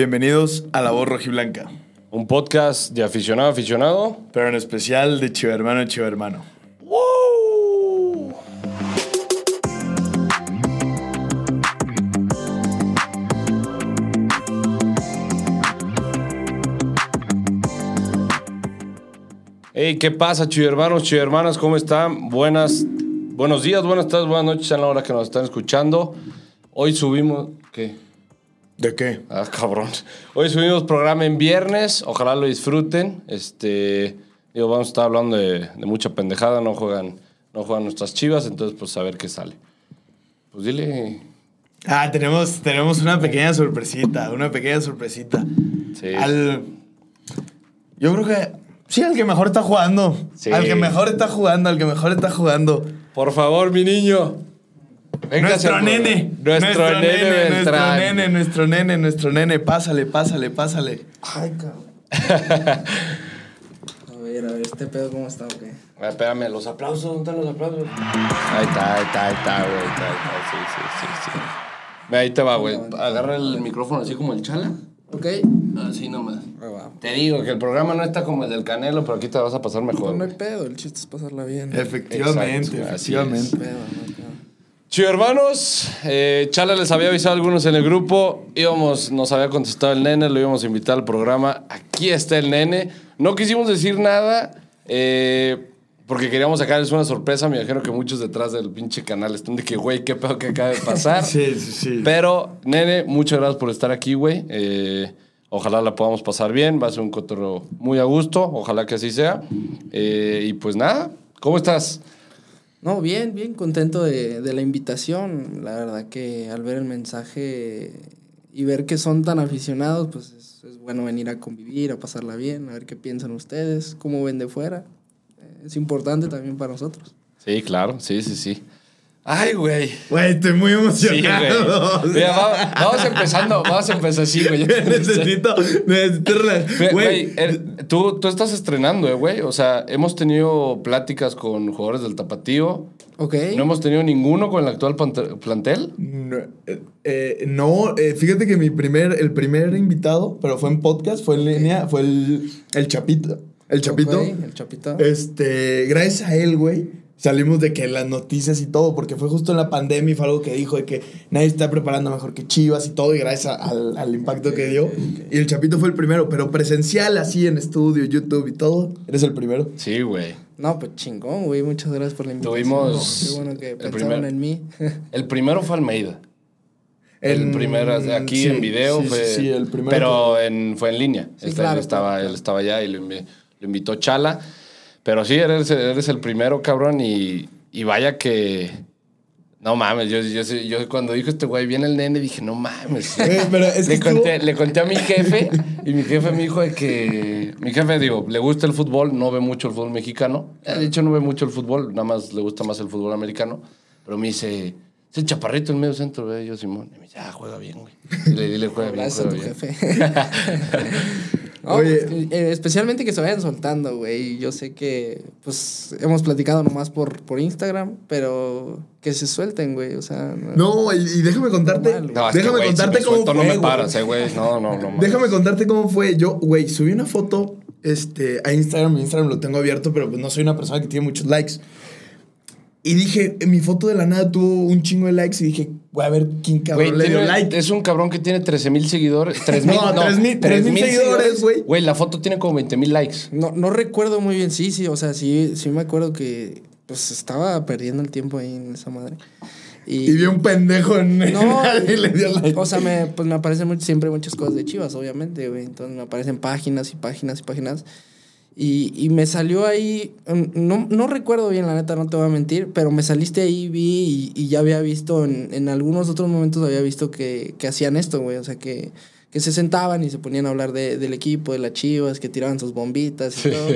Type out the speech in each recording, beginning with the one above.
Bienvenidos a La Voz Rojiblanca, Un podcast de aficionado a aficionado. pero en especial de Chivo Hermano y Chivo Hermano. Hey, ¿qué pasa, chido hermanas? ¿Cómo están? Buenas, buenos días, buenas tardes, buenas noches a la hora que nos están escuchando. Hoy subimos. ¿Qué? ¿De qué? Ah, cabrón. Hoy subimos programa en viernes. Ojalá lo disfruten. Este. Digo, vamos a estar hablando de, de mucha pendejada. No juegan, no juegan nuestras chivas, entonces, pues a ver qué sale. Pues dile. Ah, tenemos, tenemos una pequeña sorpresita, una pequeña sorpresita. Sí. Al... Yo creo que... Sí, al que mejor está jugando. Sí. Al que mejor está jugando, al que mejor está jugando. Por favor, mi niño. Nuestro nene. Nuestro, nene, nuestro nene, nuestro nene, nuestro nene. Pásale, pásale, pásale. Ay, cabrón. A ver, a ver, este pedo cómo está, ok. Ah, Espérame, los aplausos, ¿dónde están los aplausos? Ahí está, ahí está, ahí está, güey. Ahí está, ahí está, sí, sí, sí, sí. Ve, ahí te va, güey. Agarra el micrófono así como el chala. Ok. Así nomás. Te digo que el programa no está como el del Canelo, pero aquí te vas a pasar mejor. No, no hay pedo, el chiste es pasarla bien. Efectivamente, Exacto, así efectivamente. Pedo, no hay pedo. Chido hermanos, eh, Chala les había avisado a algunos en el grupo, íbamos, nos había contestado el nene, lo íbamos a invitar al programa, aquí está el nene, no quisimos decir nada, eh, porque queríamos sacarles una sorpresa, me imagino que muchos detrás del pinche canal están de que, güey, qué pedo que acaba de pasar. Sí, sí, sí. Pero, nene, muchas gracias por estar aquí, güey. Eh, ojalá la podamos pasar bien. Va a ser un cotorreo muy a gusto. Ojalá que así sea. Eh, y pues nada, ¿cómo estás? No, bien, bien contento de, de la invitación. La verdad que al ver el mensaje y ver que son tan aficionados, pues es, es bueno venir a convivir, a pasarla bien, a ver qué piensan ustedes, cómo ven de fuera. Es importante también para nosotros. Sí, claro. Sí, sí, sí. Ay, güey. Güey, estoy muy Sí, emocionado. güey. Mira, va- vamos empezando. Vamos a empezar así, güey. necesito, necesito Güey, Güey, güey, tú, tú estás estrenando, eh, güey. O sea, hemos tenido pláticas con jugadores del Tapatío. Ok. No hemos tenido ninguno con el actual plantel. No, eh, eh, no, eh, fíjate que mi primer, el primer invitado, pero fue en podcast, fue en línea, fue el, el Chapito. El Chapito. Ok, el Chapito. Este, gracias a él, güey, salimos de que las noticias y todo, porque fue justo en la pandemia y fue algo que dijo de que nadie está preparando mejor que Chivas y todo, y gracias a- al, al impacto que dio. Y el Chapito fue el primero, pero presencial, así en estudio, YouTube y todo, eres el primero. Sí, güey. No, pues chingón, güey. Muchas gracias por la invitación. Tuvimos Qué bueno que el pensaron primer- en mí. El primero fue Almeida. El En- primero, aquí sí, en video sí, fue. Sí, sí, el primero. Pero en, fue en línea. Sí, Este, claro, él, estaba, claro, él estaba allá y lo invitó Chala. Pero sí, eres, eres el primero, cabrón. Y, y vaya que. No mames, yo, yo, cuando dijo este güey, viene el nene, dije, no mames. Güey, pero es que le, conté, estuvo- le conté a mi jefe y mi jefe me dijo de que. Mi jefe, digo, le gusta el fútbol, no ve mucho el fútbol mexicano. Eh, De hecho, no ve mucho el fútbol, nada más le gusta más el fútbol americano. Pero me dice, es el chaparrito en medio centro, ve yo, Simón. Y me dice, ah, juega bien, güey. Dile, dile, juega bien, Gracias a tu bien. jefe. No, Oye. pues, eh, especialmente que se vayan soltando, güey. Yo sé que, pues, hemos platicado nomás por, por Instagram, pero que se suelten, güey. O sea, No, y, y déjame contarte, Normal, güey. No, es que, déjame si contarte me cómo suelto, fue, no me güey. paras, eh, güey. No, no, no. Déjame contarte cómo fue. Yo, güey, subí una foto este, a Instagram. Mi Instagram lo tengo abierto, pero pues no soy una persona que tiene muchos likes. Y dije, en mi foto de la nada tuvo un chingo de likes y dije, voy a ver quién cabrón Güey, le dio tiene- like. es un cabrón que tiene 13 mil seguidores. 3 mil, No, 3,000 3,000 seguidores, güey. Güey, la foto tiene como 20 mil likes. no, no recuerdo muy bien. Sí, sí, o sea, sí, sí me acuerdo que, pues, estaba perdiendo el tiempo ahí en esa madre. Y vi un pendejo en No, y le dio like. o sea, me, pues me aparecen mucho- siempre muchas cosas de Chivas, obviamente, güey. Entonces me aparecen páginas y páginas y páginas. Y, y me salió ahí, mm, no, no recuerdo bien, la neta, no te voy a mentir, pero me saliste ahí, vi y, y ya había visto, en, en algunos otros momentos había visto que, que hacían esto, güey. O sea, que, que se sentaban y se ponían a hablar de- del equipo, de las Chivas, que tiraban sus bombitas y todo.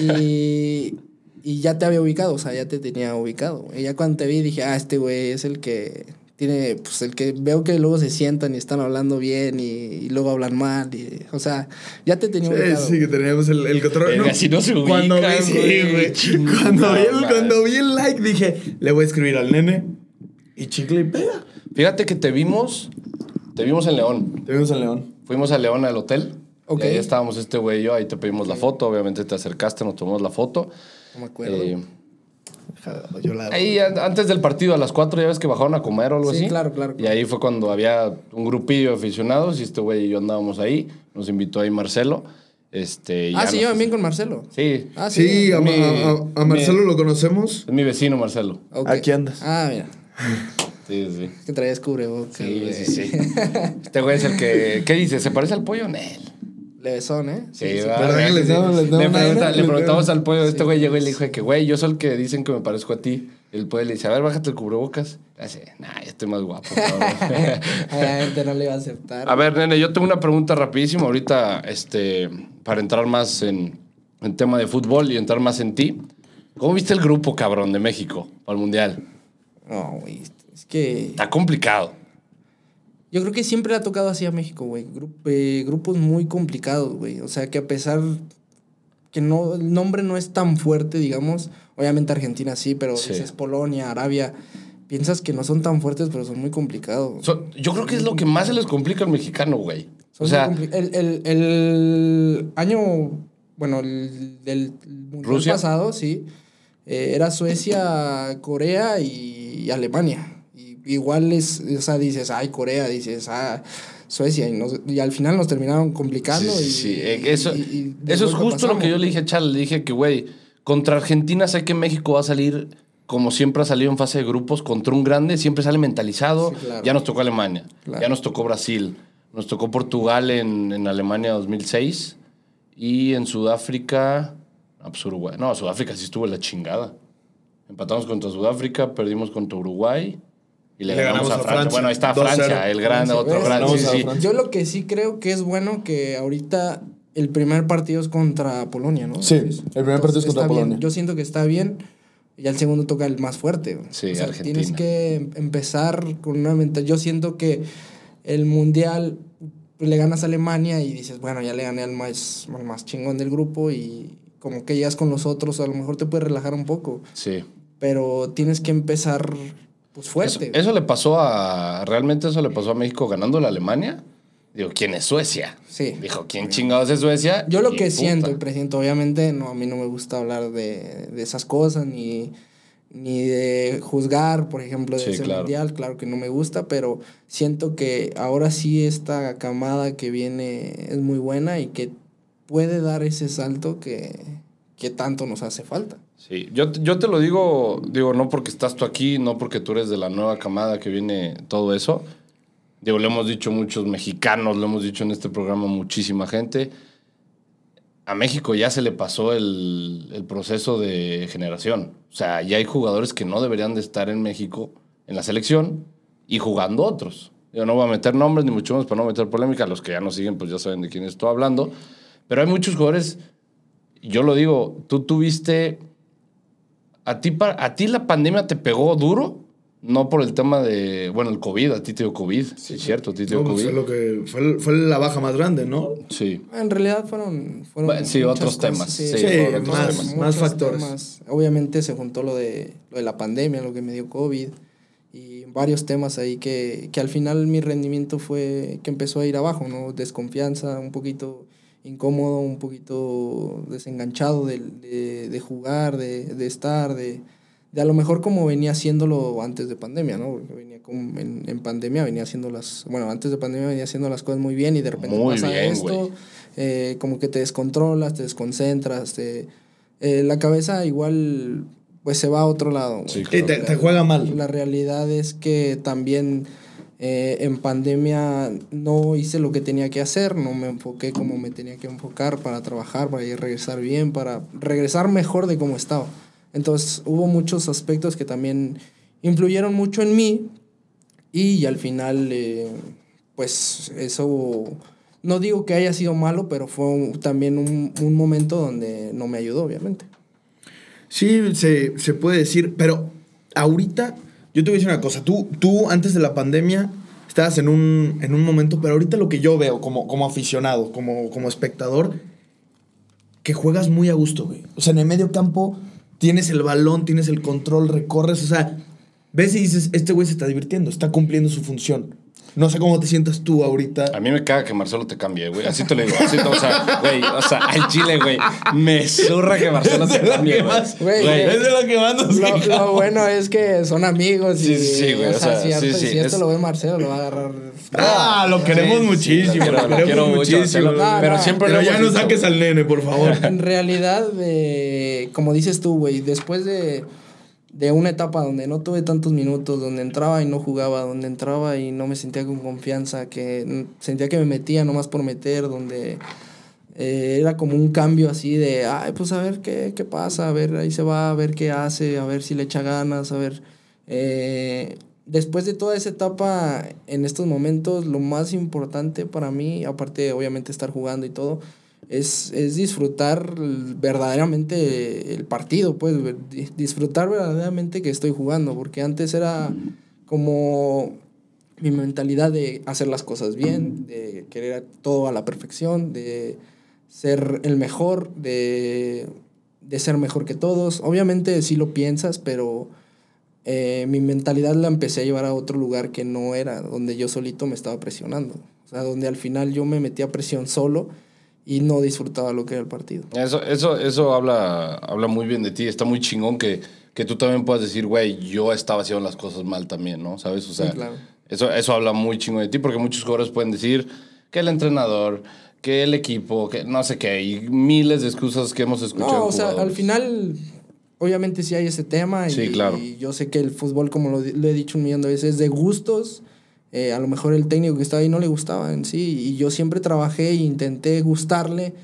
Y, y ya te había ubicado, o sea, ya te tenía ubicado. Y ya cuando te vi dije, ah, este güey es el que tiene, pues el que veo que luego se sientan y están hablando bien y, y luego hablan mal. Y, o sea, ya te tenía Sí, sí, que teníamos el, el control. Si no se Cuando vi, sí, güey, chingada Cuando, vi el, madre. cuando vi el like dije, le voy a escribir al nene. Y chicle y pega. Fíjate que te vimos. Te vimos en León. Te vimos en León. fuimos a León al hotel. Ok. Y ahí estábamos este güey y yo, ahí te pedimos la foto, obviamente te acercaste, nos tomamos la foto. No me acuerdo. Eh, Yo la- ahí an- antes del partido, a las 4 ya ves que bajaron a comer o algo Sí, así. claro, claro, Y claro. ahí fue cuando había un grupillo de aficionados y este güey y yo andábamos ahí. Nos invitó ahí Marcelo. Este, y ah, nos- llevan bien con Marcelo. Sí, Ah, sí. Sí, a, Mi- a- a- a Marcelo lo conocemos. es mi vecino Marcelo. Ok. Aquí andas. Ah, mira. Sí, sí. Es que traías cubrebocas. Sí, sí, sí. Este güey es el que. ¿Qué dice? ¿Se parece al pollo? Nel. Levesón, ¿eh? Sí, sí. va, ¿Verdad que sí, les sí. damos- les Le, damos pregunta- le preguntamos al pollo, este güey llegó y le dijo que, güey, yo soy el que dicen que me parezco a ti. El pollo le dice, a ver, bájate el cubrebocas. Le dice, nah, yo estoy más guapo. cabrón". Obviamente no le iba a aceptar. a ver, nene, yo tengo una pregunta rapidísima ahorita, este, para entrar más en, en tema de fútbol y entrar más en ti. ¿Cómo viste el grupo, cabrón, de México para el Mundial? No, güey. Es que Está complicado. Yo creo que siempre le ha tocado así a México, güey. Gru- eh, grupos muy complicados, güey. O sea, que a pesar que no, el nombre no es tan fuerte, digamos. Obviamente Argentina sí, pero Sí. dices Polonia, Arabia. Piensas que no son tan fuertes, pero son muy complicados. So- yo creo que es lo que más se les complica al mexicano, güey. Son O sea, el, el- el año, bueno, el del pasado, sí, eh, era Suecia, Corea y, y Alemania. Igual es, o sea, dices, ay, Corea, dices, ah, Suecia, y, nos- y al final nos terminaron complicando. Sí, y, sí. Eh, y- Eso, eso es justo lo que yo le dije a Chal. Le dije que, güey, contra Argentina sé que México va a salir como siempre ha salido en fase de grupos. Contra un grande siempre sale mentalizado. Sí, claro. Ya nos tocó Alemania. Claro. Ya nos tocó Brasil. Nos tocó Portugal en, en Alemania 2006. Y en Sudáfrica... Pues Uruguay. No, Sudáfrica sí estuvo la chingada. Empatamos contra Sudáfrica, perdimos contra Uruguay. Y le, ganamos, a Francia. Bueno, ahí está 2-0. Francia, el grande, otro. Francia. Yo lo que sí creo que es bueno que ahorita el primer partido es contra Polonia, ¿no? Sí, el primer partido es contra bien. Polonia. Yo siento que está bien. Y al segundo toca el más fuerte. Sí, o sea, Argentina. tienes que em- empezar con una mentalidad. Yo siento que el mundial le ganas a Alemania y dices, bueno, ya le gané al más, al más chingón del grupo y como que ya con los otros a lo mejor te puedes relajar un poco. Sí. Pero tienes que empezar pues Eso, fuerte. eso le pasó a. Realmente eso le pasó a México ganando la Alemania. Digo, ¿quién es Suecia? Sí. Dijo, ¿quién chingados es Suecia? Yo lo que puta. siento y presiento, obviamente, no, a mí no me gusta hablar de, de esas cosas, ni, ni de juzgar, por ejemplo, de Sí, ese claro. mundial, claro que no me gusta, pero siento que ahora sí esta camada que viene es muy buena y que puede dar ese salto que, que tanto nos hace falta. Sí, yo, yo te lo digo, digo, no porque estás tú aquí, no porque tú eres de la nueva camada que viene todo eso. Digo, lo hemos dicho muchos mexicanos, lo hemos dicho en este programa muchísima gente. A México ya se le pasó el, el proceso de generación. O sea, ya hay jugadores que no deberían de estar en México en la selección y jugando otros. Yo no voy a meter nombres, ni mucho menos para no meter polémica. Los que ya nos siguen, pues ya saben de quién estoy hablando. Pero hay muchos jugadores, yo lo digo, tú tuviste ¿A ti, ¿A ti la pandemia te pegó duro? No por el tema de, bueno, el COVID, a ti te dio COVID, sí, es cierto, a ti te dio No, pues COVID. fue, lo que, fue, fue la baja más grande, ¿no? Sí. En realidad fueron, fueron Bueno, sí, otros cosas, temas, sí, Sí, fueron otros más- temas. más factores. temas. Obviamente se juntó lo de, lo de la pandemia, lo que me dio COVID y varios temas ahí que, que al final mi rendimiento fue que empezó a ir abajo, ¿no? Desconfianza, un poquito incómodo, un poquito desenganchado de, de, de jugar, de, de estar, de, de a lo mejor como venía haciéndolo antes de pandemia, ¿no? Porque venía como en, en pandemia, venía haciendo las, bueno, antes de pandemia venía haciendo las cosas muy bien y de repente Muy pasa bien, esto, eh, como que te descontrolas, te desconcentras, te, eh, la cabeza igual pues se va a otro lado. Sí, Y te, te juega mal. La realidad es que también eh, en pandemia no hice lo que tenía que hacer, no me enfoqué como me tenía que enfocar para trabajar, para ir regresar bien, para regresar mejor de como estaba. Entonces hubo muchos aspectos que también influyeron mucho en mí y al final eh, pues eso no digo que haya sido malo, pero fue un- también un, un momento donde no me ayudó, obviamente. Sí, se, se puede decir, pero ahorita, yo te voy a decir una cosa, tú, tú antes de la pandemia estabas en un, en un momento, pero ahorita lo que yo veo como, como aficionado, como, como espectador, que juegas muy a gusto, güey. O sea, en el medio campo tienes el balón, tienes el control, recorres, o sea, ves y dices, este güey se está divirtiendo, está cumpliendo su función. No sé cómo te sientas tú ahorita. A mí me caga que Marcelo te cambie, güey. Así te lo digo. Así te- o sea, güey, o sea, al chile, güey. Me zurra que Marcelo te Es cambie, güey. Es de lo que más nos Lo, bueno es que son amigos. Sí, y, sí, sí, güey, O o sea, sea, si, sí, esto- sí, si esto es- lo ve Marcelo, lo va a agarrar. Ah, lo queremos Sí, sí, muchísimo. lo quiero- lo queremos quiero mucho, muchísimo. Pero no. siempre Pero lo ya no saques al nene, por favor. En realidad, eh, como dices tú, güey, después de, de una etapa donde no tuve tantos minutos, donde entraba y no jugaba, donde entraba y no me sentía con confianza, que sentía que me metía nomás por meter, donde eh, era como un cambio así de, ay, pues a ver qué, qué pasa, a ver, ahí se va, a ver qué hace, a ver si le echa ganas, a ver. eh, después de toda esa etapa, en estos momentos, lo más importante para mí, aparte obviamente estar jugando y todo, es, es disfrutar verdaderamente el partido, pues disfrutar verdaderamente que estoy jugando, porque antes era como mi mentalidad de hacer las cosas bien, de querer todo a la perfección, de ser el mejor, de, de ser mejor que todos. Obviamente sí lo piensas, pero eh, mi mentalidad la empecé a llevar a otro lugar que no era, donde yo solito me estaba presionando. O sea, donde al final yo me metía presión solo y no disfrutaba lo que era el partido. Eso, eso, eso habla, habla muy bien de ti. Está muy chingón que, que tú también puedas decir, güey, yo estaba haciendo las cosas mal también, ¿no? ¿Sabes? O sea, Sí, claro. eso, eso habla muy chingón de ti porque muchos jugadores pueden decir que el entrenador, que el equipo, que no sé qué, y miles de excusas que hemos escuchado. No, o sea, al final, obviamente sí hay ese tema. Sí, y, claro. y yo sé que el fútbol, como lo, lo he dicho un millón de veces, es de gustos. Eh, a lo mejor el técnico que estaba ahí no le gustaba en sí. Y yo siempre trabajé e intenté gustarle.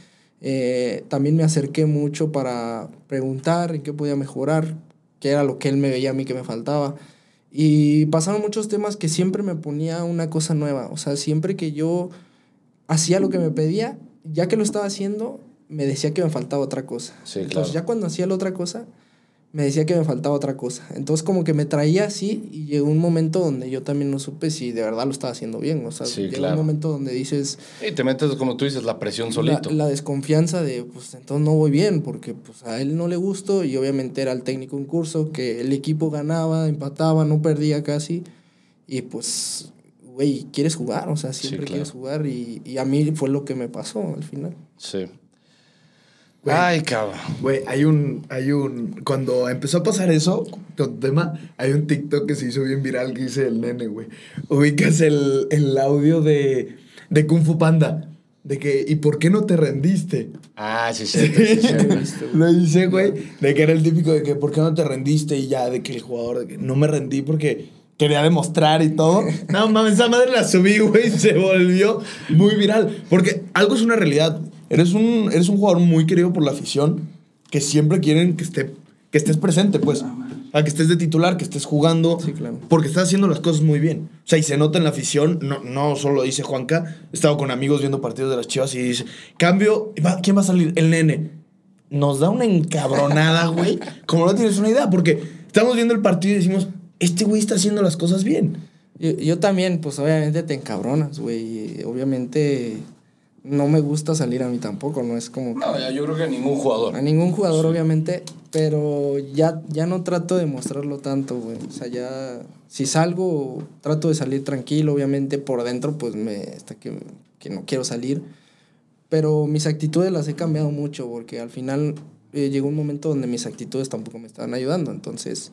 Eh, también me acerqué mucho para preguntar en qué podía mejorar, qué era lo que él me veía a mí que me faltaba. Y pasaron muchos temas que siempre me ponía una cosa nueva. O sea, siempre que yo hacía lo que me pedía, ya que lo estaba haciendo, me decía que me faltaba otra cosa. Sí, Entonces, claro. ya cuando hacía la otra cosa, me decía que me faltaba otra cosa. Entonces, como que me traía así y llegó un momento donde yo también no supe si de verdad lo estaba haciendo bien. O sea, Sí, llegó claro. un momento donde dices Y te metes, como tú dices, la presión solito. la desconfianza de, pues entonces no voy bien, porque pues a él no le gustó y obviamente era el técnico en curso, que el equipo ganaba, empataba, no perdía casi. Y pues, güey, quieres jugar, o sea, siempre claro. quieres jugar y, y a mí fue lo que me pasó al final. Sí. Ay, cabrón. Güey, hay un, hay un, cuando empezó a pasar eso, con tema, hay un TikTok que se hizo bien viral que dice el nene, güey. Ubicas el, el audio de, de Kung Fu Panda, de que, ¿y por qué no te rendiste? Ah, sí, sí, sí, sí. Lo hice, güey, de que era el típico de que, ¿por qué no te rendiste? Y ya, de que el jugador, de que no me rendí porque quería demostrar y todo. No mames, esa madre la subí, güey, se volvió muy viral. Porque algo es una realidad. Eres un, eres un jugador muy querido por la afición que siempre quieren que, esté, que estés presente, pues. A que estés de titular, que estés jugando. Sí, claro. Porque estás haciendo las cosas muy bien. O sea, y se nota en la afición, no, no solo lo dice Juanca, he estado con amigos viendo partidos de las chivas y dice, cambio, ¿quién va a salir? El nene. Nos da una encabronada, güey. Como no tienes una idea, porque estamos viendo el partido y decimos, este güey está haciendo las cosas bien. Yo, yo también, pues obviamente te encabronas, güey. Obviamente no me gusta salir a mí tampoco, no es como... No, ya, yo creo que a ningún jugador. A ningún jugador, obviamente, pero ya, ya no trato de mostrarlo tanto, güey. O sea, ya, si salgo, trato de salir tranquilo, obviamente, por dentro, pues me está que, que no quiero salir. Pero mis actitudes las he cambiado mucho, porque al final eh, llegó un momento donde mis actitudes tampoco me estaban ayudando. Entonces,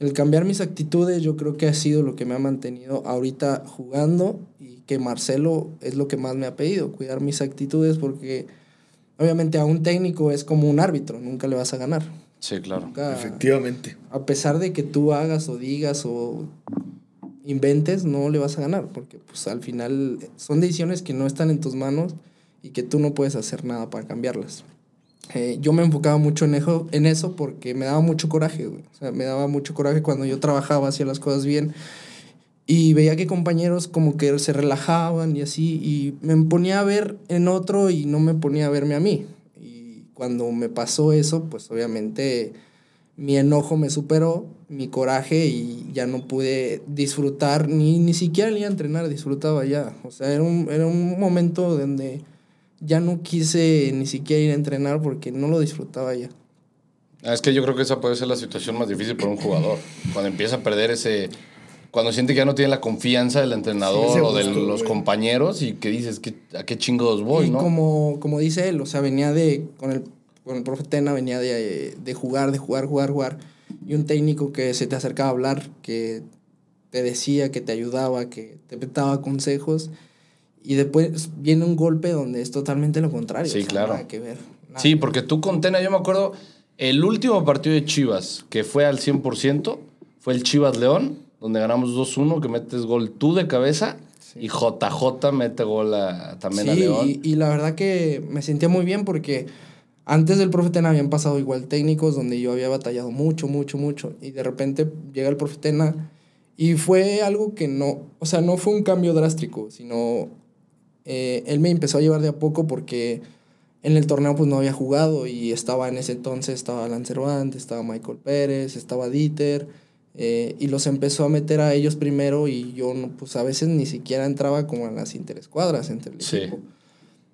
el cambiar mis actitudes yo creo que ha sido lo que me ha mantenido ahorita jugando y que Marcelo es lo que más me ha pedido, cuidar mis actitudes porque obviamente a un técnico es como un árbitro, nunca le vas a ganar. Sí, claro. Nunca- Efectivamente. a pesar de que tú hagas o digas o inventes, no le vas a ganar, porque pues al final son decisiones que no están en tus manos y que tú no puedes hacer nada para cambiarlas. Eh, yo me enfocaba mucho en eso, en eso porque me daba mucho coraje. O sea, me daba mucho coraje cuando yo trabajaba, hacía las cosas bien y veía que compañeros como que se relajaban y así, y me ponía a ver en otro y no me ponía a verme a mí. Y cuando me pasó eso, pues obviamente mi enojo me superó, mi coraje y ya no pude disfrutar, ni, ni siquiera ir a entrenar, disfrutaba ya. O sea, era un, era un momento donde ya no quise ni siquiera ir a entrenar porque no lo disfrutaba ya. Ah, Es que yo creo que esa puede ser la situación más difícil para un jugador. Cuando empieza a perder ese, cuando siente que ya no tiene la confianza del entrenador Sí, o de los compañeros y que dices, ¿qué, ¿a qué chingos voy, y no? como, como dice él, o sea, venía de, con el, con el profe Tena, venía de, de jugar, de jugar, jugar, jugar. Y un técnico que se te acercaba a hablar, que te decía, que te ayudaba, que te daba consejos. Y después viene un golpe donde es totalmente lo contrario. Sí, o sea, claro. Nada que ver. nada Sí, que porque tú con Tena, yo me acuerdo, el último partido de Chivas, que fue al 100%, fue el Chivas León, donde ganamos 2-1, que metes gol tú de cabeza, y JJ mete gol a- también a León. y, y la verdad que me sentía muy bien porque antes del profe Tena habían pasado igual técnicos donde yo había batallado mucho, mucho, mucho. Y de repente llega el profe Tena y fue algo que no, o sea, no fue un cambio drástico, sino eh, él me empezó a llevar de a poco porque en el torneo pues no había jugado y estaba en ese entonces, estaba Alan Cervantes, estaba Michael Pérez, estaba Dieter. eh, y los empezó a meter a ellos primero y yo pues a veces ni siquiera entraba como a las interescuadras entre el Sí. equipo.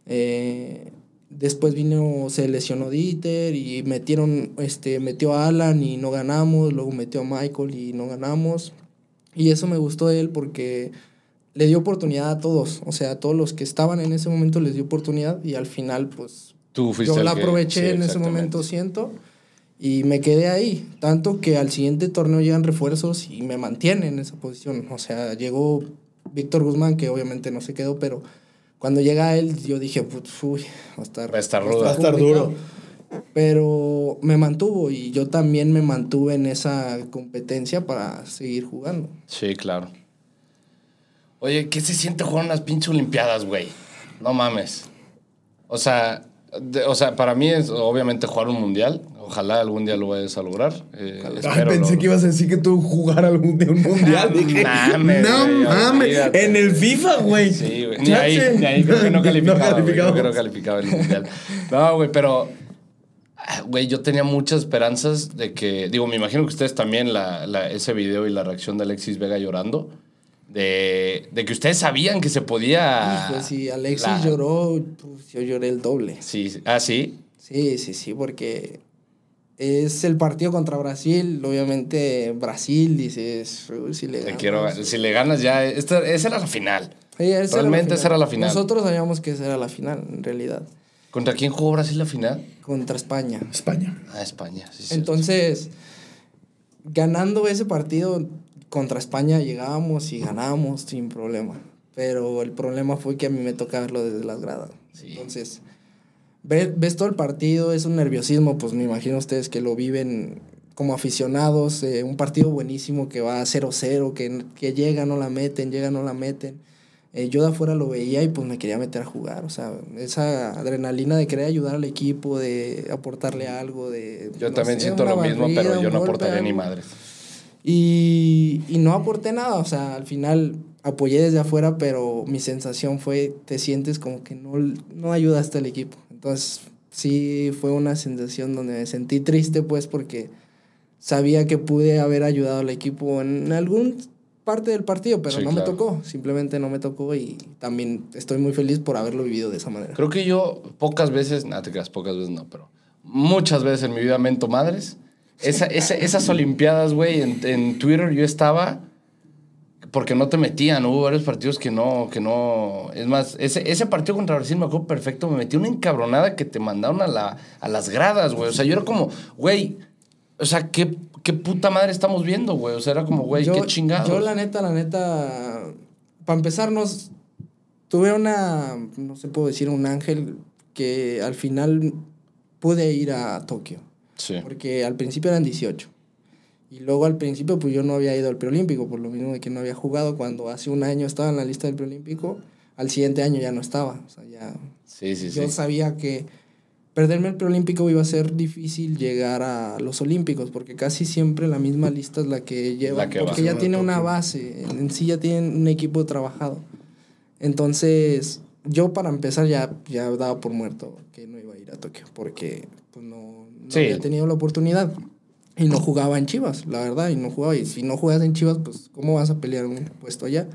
Eh, después vino, se lesionó Dieter y metieron, este, metió a Alan y no ganamos, luego metió a Michael y no ganamos. Y eso me gustó de él porque le dio oportunidad a todos, o sea, a todos los que estaban en ese momento les dio oportunidad y al final pues Tú fuiste yo la que- aproveché sí, en ese momento, siento, y me quedé ahí. Tanto que al siguiente torneo llegan refuerzos y me mantienen en esa posición. O sea, llegó Víctor Guzmán, que obviamente no se quedó, pero cuando llega él, yo dije, "Put, uy, va a estar, Va a estar rudo. Va a estar complicado". duro. Pero me mantuvo y yo también me mantuve en esa competencia para seguir jugando. Sí, claro. Oye, ¿qué se siente jugar unas pinches olimpiadas, güey? No mames. O sea, de- o sea, para mí es obviamente jugar un mundial. Ojalá algún día lo vayas a lograr. Eh, espero pensé que ibas a decir que tú jugar algún de un mundial. No Dije, mames, no güey, mames. En el FIFA, güey. Sí, güey. Ni ahí, Chance. ni ahí creo que no calificaba. güey, calificaba. creo que no calificaba el mundial. No, güey, pero. Güey, yo tenía muchas esperanzas de que. Digo, me imagino que ustedes también, la, la- ese video y la reacción de Alexis Vega llorando. De, de que ustedes sabían que se podía. Hijo, si Alexis la- lloró, pues, yo lloré el doble. Sí, ah, sí. Sí, sí, sí, porque es el partido contra Brasil. Obviamente, Brasil, dices, "Uy, si le Te ganamos". quiero, si le ganas ya. Esta, esa era la final. Sí, esa era la Realmente final. esa era la final. Nosotros sabíamos que esa era la final, en realidad, ¿Contra quién jugó Brasil la final? contra España. España. Ah, España. Sí, sí. Entonces, ganando ese partido contra España llegábamos y ganábamos sin problema. Pero el problema fue que a mí me toca verlo desde las gradas. Sí. Entonces, ve- ves todo el partido, es un nerviosismo, pues me imagino ustedes que lo viven como aficionados, eh, un partido buenísimo que va a 0-0, que, que llega, no la meten, llega, no la meten. Eh, yo de afuera lo veía y pues me quería meter a jugar, o sea, esa adrenalina de querer ayudar al equipo, de aportarle algo, de... Yo no también sé, siento lo mismo, pero yo no aportaría ni madres. Y, y no aporté nada, o sea, al final apoyé desde afuera, pero mi sensación fue, te sientes como que no, no ayudaste al equipo. Entonces, sí fue una sensación donde me sentí triste, pues, porque sabía que pude haber ayudado al equipo en algún parte del partido, pero Sí, no claro. me tocó, simplemente no me tocó y también estoy muy feliz por haberlo vivido de esa manera. Creo que yo pocas veces, nada te creas, pocas veces no, pero muchas veces en mi vida mento madres. Esa, esa- esas Olimpiadas, güey, en, en Twitter yo estaba porque no te metían. Hubo varios partidos que no, que no. Es más, ese, ese partido contra Brasil me acuerdo perfecto. Me metí una encabronada que te mandaron a, la, a las gradas, güey. O sea, yo era como, güey, o sea, ¿qué, qué puta madre estamos viendo, güey? O sea, era como, güey, qué chingados. Yo, la neta, la neta, para empezar, nos, tuve una, no sé, puedo decir, un ángel que al final pude ir a Tokio. Sí. Porque al principio eran 18. Y luego al principio, pues yo no había ido al preolímpico, por lo mismo de que no había jugado. Cuando hace un año estaba en la lista del preolímpico, al siguiente año ya no estaba. O sea, ya Sí, sí, sí. yo sabía que perderme el preolímpico iba a ser difícil llegar a los olímpicos, porque casi siempre la misma lista es la que lleva, La que va. porque ya va tiene una base, en en sí ya tienen un equipo trabajado. Entonces, yo para empezar ya, ya daba por muerto que no iba a ir a Tokio, porque pues, no, no Sí. había tenido la oportunidad. Y no jugaba en Chivas, la verdad, y no jugaba. Y si no juegas en Chivas, pues, ¿cómo vas a pelear un puesto allá?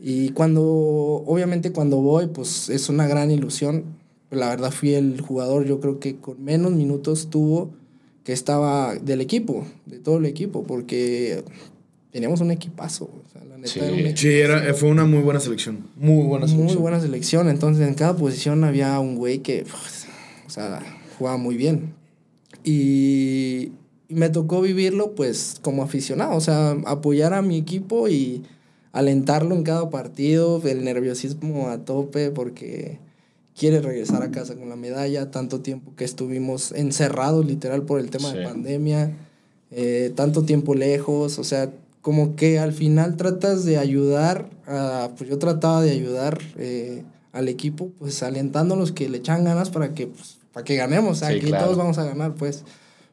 Y cuando, obviamente cuando voy, pues es una gran ilusión. La verdad fui el jugador, yo creo que con menos minutos tuvo que estaba del equipo, de todo el equipo, porque teníamos un equipazo. O sea, la neta Sí. era un equipo Sí, era, fue una muy buena selección. Muy buena selección. muy buena selección. Entonces, en cada posición había un güey que, o sea, jugaba muy bien. Y, y me tocó vivirlo, pues, como aficionado. O sea, apoyar a mi equipo y alentarlo en cada partido. El nerviosismo a tope porque quiere regresar a casa con la medalla. Tanto tiempo que estuvimos encerrados, literal, por el tema Sí. de pandemia. eh, tanto tiempo lejos. O sea, como que al final tratas de ayudar, a, pues yo trataba de ayudar eh, al equipo, pues alentándolos que le echan ganas para que, pues, para que ganemos, Sí, aquí claro. todos vamos a ganar, pues.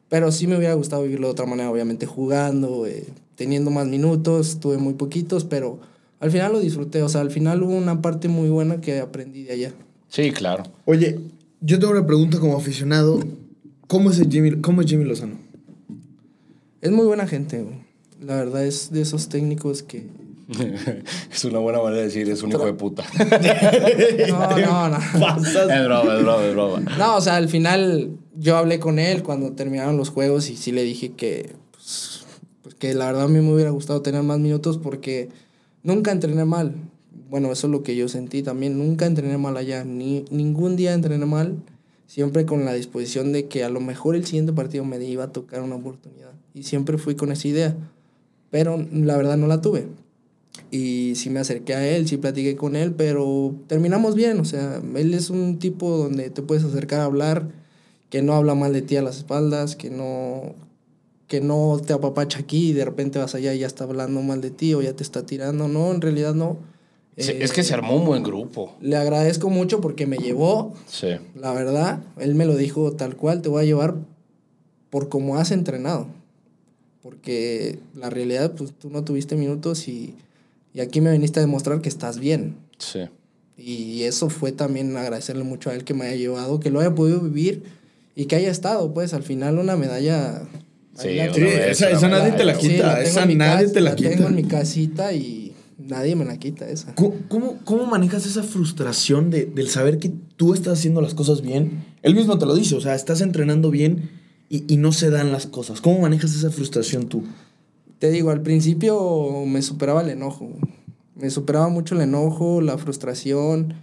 Pero sí me hubiera gustado vivirlo de otra manera, obviamente jugando, eh, teniendo más minutos, tuve muy poquitos, pero al final lo disfruté, o sea, al final hubo una parte muy buena que aprendí de allá. Sí, claro. Oye, yo tengo una pregunta como aficionado. ¿Cómo es, el Jimmy, cómo es Jimmy Lozano? Es muy buena gente, güey. La verdad es de esos técnicos que... es una buena manera de decir, es un hijo de puta. No, no, no. Pasas. es broma, es broma, es broma. No, o sea, al final yo hablé con él cuando terminaron los juegos y sí le dije que, pues, pues, que la verdad a mí me hubiera gustado tener más minutos porque nunca entrené mal. Bueno, eso es lo que yo sentí también. Nunca entrené mal allá. Ni, ningún día entrené mal. Siempre con la disposición de que a lo mejor el siguiente partido me iba a tocar una oportunidad. Y siempre fui con esa idea. Pero la verdad no la tuve. Y sí me acerqué a él, sí platiqué con él, pero terminamos bien. O sea, él es un tipo donde te puedes acercar a hablar, que no habla mal de ti a las espaldas, que no, que no te apapacha aquí y de repente vas allá y ya está hablando mal de ti o ya te está tirando. No, en realidad no. Eh, es que se armó un buen grupo. Le agradezco mucho porque me llevó, Sí. la verdad. Él me lo dijo tal cual, te voy a llevar por cómo has entrenado. Porque la realidad, pues tú no tuviste minutos y, y aquí me viniste a demostrar que estás bien. Sí. Y eso fue también agradecerle mucho a él que me haya llevado, que lo haya podido vivir y que haya estado, pues al final una medalla. Sí, la una Sí, tengo. esa, esa nadie te la. Sí, quita. la tengo esa nadie casa, te la, tengo quita. en mi casita y nadie me la quita esa. ¿Cómo, cómo, cómo manejas esa frustración de, del saber que tú estás haciendo las cosas bien? Él mismo te lo dice, o sea, estás entrenando bien y, y no se dan las cosas. ¿Cómo manejas esa frustración tú? Te digo, al principio me superaba el enojo. Me superaba mucho el enojo, la frustración,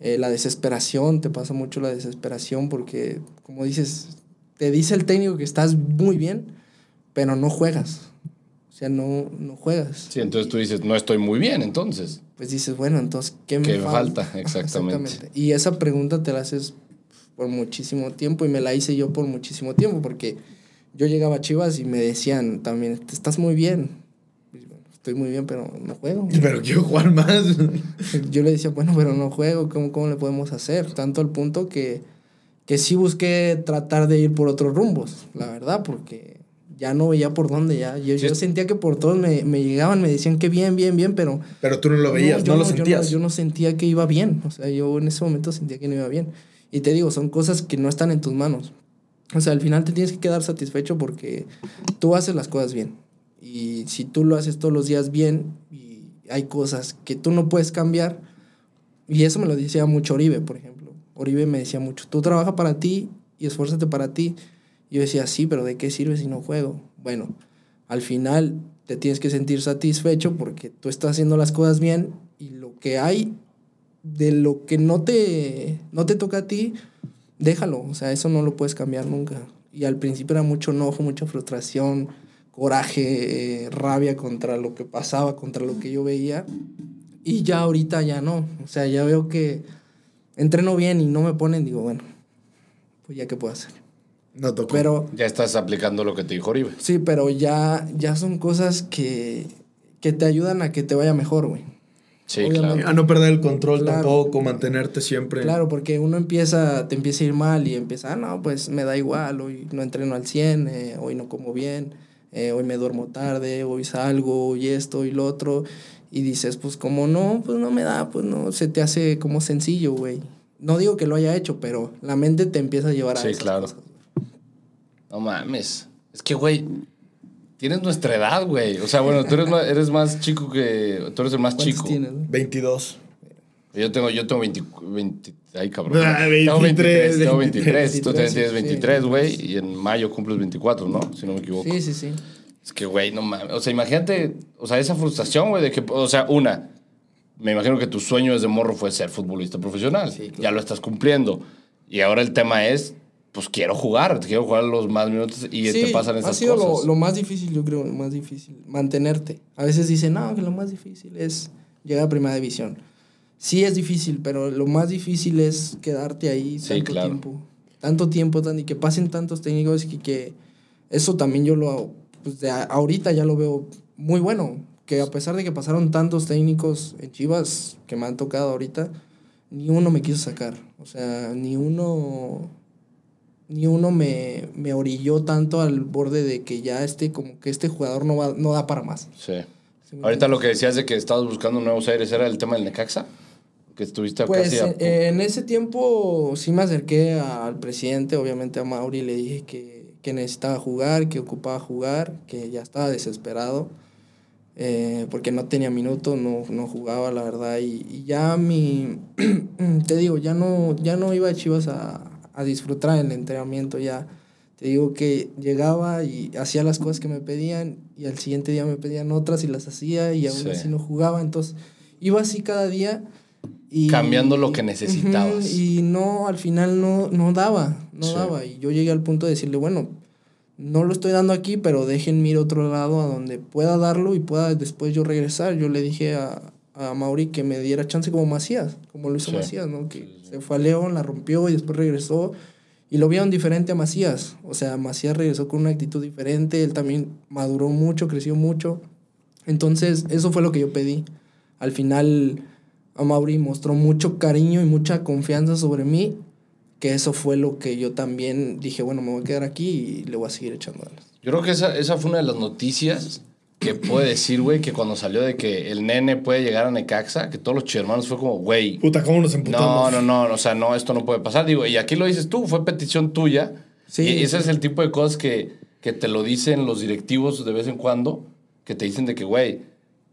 eh, la desesperación. Te pasa mucho la desesperación porque, como dices, te dice el técnico que estás muy bien, pero no juegas. O sea, no, no juegas. Sí, entonces tú dices, no estoy muy bien, entonces. Pues dices, bueno, entonces, ¿qué me ¿Qué falta? falta? Exactamente. Y esa pregunta te la haces por muchísimo tiempo y me la hice yo por muchísimo tiempo porque yo llegaba a Chivas y me decían también, "Te estás muy bien. Estoy muy bien, pero no juego. Pero quiero jugar más. Yo le decía, bueno, pero no juego, ¿cómo, cómo le podemos hacer? Tanto al punto que, que sí busqué tratar de ir por otros rumbos, la verdad, porque ya no veía por dónde ya. Yo, Sí, yo sentía que por todos me, me llegaban, me decían que bien, bien, bien, pero Pero tú no lo veías, no, yo lo yo sentías. Yo no, sentía que iba bien. O sea, yo en ese momento sentía que no iba bien. Y te digo, son cosas que no están en tus manos. O sea, al final te tienes que quedar satisfecho porque tú haces las cosas bien. Y si tú lo haces todos los días bien y hay cosas que tú no puedes cambiar, y eso me lo decía mucho Oribe, por ejemplo. Oribe me decía mucho, tú trabaja para ti y esfuérzate para ti. Y yo decía, sí, pero ¿de qué sirve si no juego? Bueno, al final te tienes que sentir satisfecho porque tú estás haciendo las cosas bien y lo que hay de lo que no te, no te toca a ti, déjalo. O sea, eso no lo puedes cambiar nunca. Y al principio era mucho enojo, mucha frustración, coraje, eh, rabia contra lo que pasaba, contra lo que yo veía. Y ya ahorita ya no. O sea, ya veo que entreno bien y no me ponen, digo, bueno, pues ya qué puedo hacer. No tocó. Pero Ya estás aplicando lo que te dijo Oribe. Sí, pero ya, ya son cosas que, que te ayudan a que te vaya mejor, güey. Sí, Obviamente. claro. a no perder el control Claro. tampoco, mantenerte siempre. Claro, porque uno empieza, te empieza a ir mal y empieza, ah, no, pues me da igual, hoy no entreno al 100, eh, hoy no como bien, eh, hoy me duermo tarde, hoy salgo, y esto y lo otro. Y dices, pues como no, pues no me da, pues no, se te hace como sencillo, güey. No digo que lo haya hecho, pero la mente te empieza a llevar a Sí, esas claro. cosas. No mames. Es que, güey, tienes nuestra edad, güey. O sea, bueno, tú eres más, eres más chico que... Tú eres el más ¿Cuántos chico. tienes, güey? 22. Yo tengo, yo tengo 20, 20 ay, cabrón. Ah, tengo 23, 23, tengo 23. Tú también 23, tienes sí. 23, güey. Y en mayo cumples 24, ¿no? Si no me equivoco. Sí, sí, sí. Es que, güey, no mames. O sea, imagínate, o sea, esa frustración, güey, de que, o sea, una, me imagino que tu sueño desde morro fue ser futbolista profesional. Sí, claro. Ya lo estás cumpliendo. Y ahora el tema es, pues quiero jugar, quiero jugar los más minutos y Sí, te pasan esas ha sido lo, cosas. lo más difícil, yo creo, lo más difícil, mantenerte. A veces dicen, no, que lo más difícil es llegar a primera división. Sí es difícil, pero lo más difícil es quedarte ahí Sí, tanto claro. tiempo. Tanto tiempo, tan, y que pasen tantos técnicos y que eso también yo lo, pues de ahorita ya lo veo muy bueno. Que a pesar de que pasaron tantos técnicos en Chivas que me han tocado ahorita, ni uno me quiso sacar. O sea, ni uno ni uno me, me orilló tanto al borde de que ya este, como que este jugador no, va, no da para más. Sí. ¿Sí me Ahorita lo que decías de que estabas buscando nuevos aires era el tema del Necaxa. Que estuviste Pues casi a- eh, en ese tiempo sí me acerqué al presidente, obviamente a Mauri, le dije que, que necesitaba jugar, que ocupaba jugar, que ya estaba desesperado, eh, porque no tenía minutos, no, no jugaba, la verdad, y, y ya mi, te digo, ya no, ya no iba a Chivas a, a disfrutar el entrenamiento, ya te digo que llegaba y hacía las cosas que me pedían, y al siguiente día me pedían otras y las hacía, y aún Sí. así no jugaba, entonces iba así cada día. Y, Cambiando lo que necesitabas. Y no, al final no, no daba, no Sí. daba. Y yo llegué al punto de decirle, bueno, no lo estoy dando aquí, pero déjenme ir a otro lado a donde pueda darlo y pueda después yo regresar. Yo le dije a, a Mauri que me diera chance como Macías, como lo hizo Sí. Macías, ¿no? Que se fue a León, la rompió y después regresó. Y lo vieron diferente a Macías. O sea, Macías regresó con una actitud diferente, él también maduró mucho, creció mucho. Entonces, eso fue lo que yo pedí. Al final, a Mauri mostró mucho cariño y mucha confianza sobre mí, que eso fue lo que yo también dije, bueno, me voy a quedar aquí y le voy a seguir echando ganas. Yo creo que esa, esa fue una de las noticias que puede decir, güey, que cuando salió de que el nene puede llegar a Necaxa, que todos los hermanos fue como, güey, Puta, ¿cómo nos no, emputamos? no, no, o sea, no, esto no puede pasar. Digo, y aquí lo dices tú, fue petición tuya. Sí, y ese es el tipo de cosas que, que te lo dicen los directivos de vez en cuando, que te dicen de que, güey,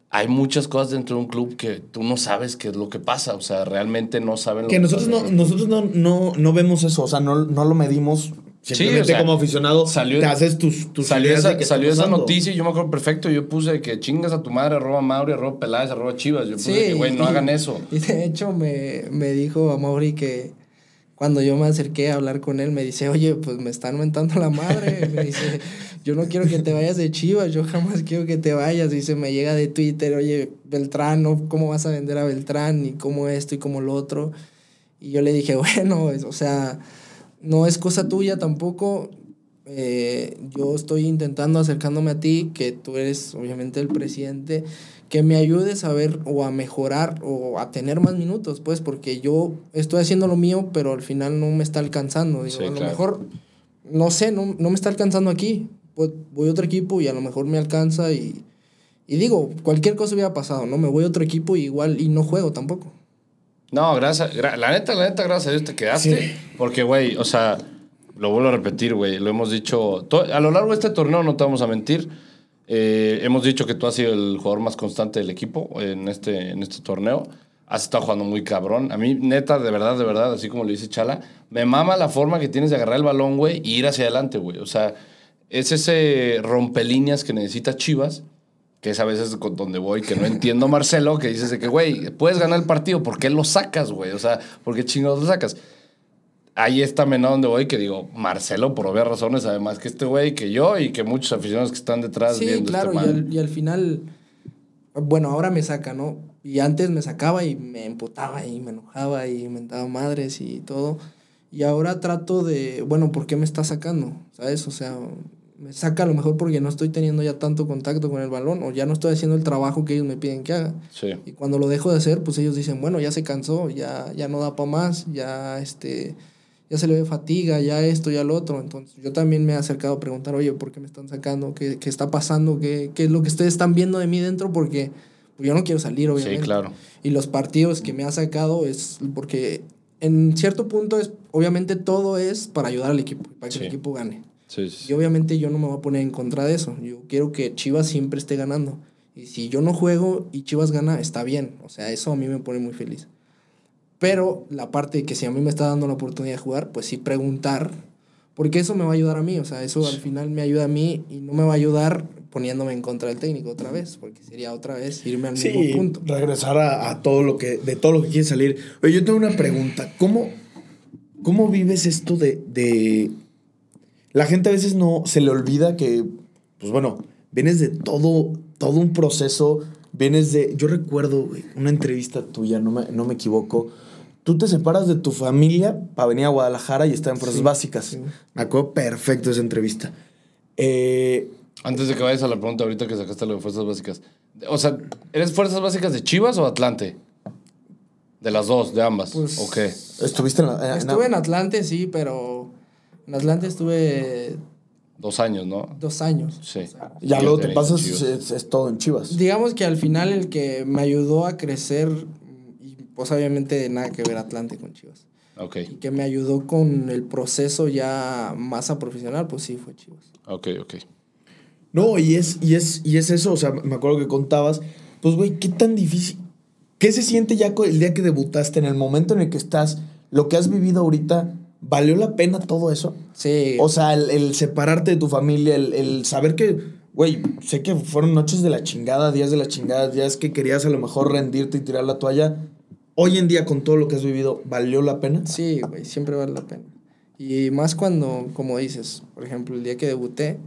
hay muchas cosas dentro de un club que tú no sabes qué es lo que pasa. O sea, realmente no saben lo Que nosotros pasa. no, nosotros no, no, no vemos eso, o sea, no, no lo medimos. Simplemente o sea, como aficionado salió- te haces tus, tus Salió, ideas esa, de qué salió esa noticia y yo me acuerdo perfecto. Yo puse que chingas a tu madre, arroba Mauri, arroba Peláez, arroba Chivas. Yo puse que, güey, no y- hagan eso. Y de hecho me, me dijo a Mauri que cuando yo me acerqué a hablar con él, me dice, oye, pues me están mentando la madre. Me dice, yo no quiero que te vayas de Chivas, yo jamás quiero que te vayas. Dice, me llega de Twitter, oye, Beltrán, ¿no? ¿cómo vas a vender a Beltrán? Y cómo esto y cómo lo otro. Y yo le dije, bueno, es- o sea, no es cosa tuya tampoco. Eh, yo estoy intentando acercándome a ti, que tú eres obviamente el presidente, que me ayudes a ver o a mejorar o a tener más minutos, pues, porque yo estoy haciendo lo mío, pero al final no me está alcanzando. Digo, Sí, a lo claro. mejor, no sé, no, no me está alcanzando aquí. Pues, voy a otro equipo y a lo mejor me alcanza y, y digo, cualquier cosa hubiera pasado, ¿no? Me voy a otro equipo y igual y no juego tampoco. No, gracias. gra- la neta, la neta, gracias a Dios te quedaste. Sí. Porque, güey, o sea, lo vuelvo a repetir, güey. Lo hemos dicho. a lo largo de este torneo, no te vamos a mentir. eh, hemos dicho que tú has sido el jugador más constante del equipo en este, en este torneo. Has estado jugando muy cabrón. A mí, neta, de verdad, de verdad, así como le dice Chala, me mama la forma que tienes de agarrar el balón, güey, y ir hacia adelante, güey. O sea, es ese rompelíneas que necesita Chivas que es a veces con donde voy, que no entiendo, Marcelo, que dices de que, güey, puedes ganar el partido, ¿por qué lo sacas, güey? O sea, ¿por qué chingados lo sacas? Ahí está menor donde voy, que digo, Marcelo, por obvias razones, además que este güey, que yo y que muchos aficionados que están detrás Sí, viendo claro, este y al, y al final, bueno, ahora me saca, ¿no? Y antes me sacaba y me emputaba y me enojaba y mentaba madres y todo. Y ahora trato de, bueno, ¿por qué me está sacando? ¿Sabes? O sea, me saca a lo mejor porque no estoy teniendo ya tanto contacto con el balón o ya no estoy haciendo el trabajo que ellos me piden que haga. Sí. Y cuando lo dejo de hacer, pues ellos dicen, bueno, ya se cansó, ya, ya no da para más, ya este ya se le ve fatiga, ya esto, ya lo otro. Entonces yo también me he acercado a preguntar, oye, ¿por qué me están sacando? ¿Qué, qué está pasando? ¿Qué, ¿Qué es lo que ustedes están viendo de mí dentro? Porque pues, yo no quiero salir, obviamente. Sí, claro. Y los partidos que me ha sacado es porque en cierto punto es, obviamente todo es para ayudar al equipo, para que Sí. el equipo gane. Sí, sí. Y obviamente yo no me voy a poner en contra de eso. Yo quiero que Chivas siempre esté ganando. Y si yo no juego y Chivas gana, está bien. O sea, eso a mí me pone muy feliz. Pero la parte de que si a mí me está dando la oportunidad de jugar, pues sí preguntar. Porque eso me va a ayudar a mí. O sea, eso al final me ayuda a mí y no me va a ayudar poniéndome en contra del técnico otra vez, porque sería otra vez irme al Sí, mismo punto. regresar a, a todo lo que, de todo lo que quiere salir. Oye, yo tengo una pregunta. ¿Cómo, cómo vives esto de, de... La gente a veces no se le olvida que, pues bueno, vienes de todo, todo un proceso, vienes de... Yo recuerdo una entrevista tuya, no me, no me equivoco. Tú te separas de tu familia para venir a Guadalajara y estar en Fuerzas Sí, Básicas. sí. Me acuerdo perfecto de esa entrevista. Eh, Antes de que vayas a la pregunta ahorita que sacaste lo de fuerzas básicas. O sea, ¿eres fuerzas básicas de Chivas o Atlante? De las dos, de ambas. Pues- ¿O qué? estuviste en la... Estuve en Atlante, sí, pero en Atlante estuve Dos años, ¿no? dos años. Sí. Ya Sí, luego te pasas, es, es todo en Chivas. Digamos que al final el que me ayudó a crecer, y pues obviamente nada que ver Atlante con Chivas, Ok, y que me ayudó con el proceso ya más a profesional, pues sí, fue Chivas. ok, ok. No, y es, y es, y es eso, o sea, me acuerdo que contabas, pues, güey, qué tan difícil, qué se siente ya el día que debutaste, en el momento en el que estás, lo que has vivido ahorita, ¿valió la pena todo eso? Sí. O sea, el, el separarte de tu familia, el, el saber que, güey, sé que fueron noches de la chingada, días de la chingada, días que querías a lo mejor rendirte y tirar la toalla. Hoy en día, con todo lo que has vivido, ¿valió la pena? Sí, güey, siempre vale la pena. Y más cuando, como dices, por ejemplo, el día que debuté,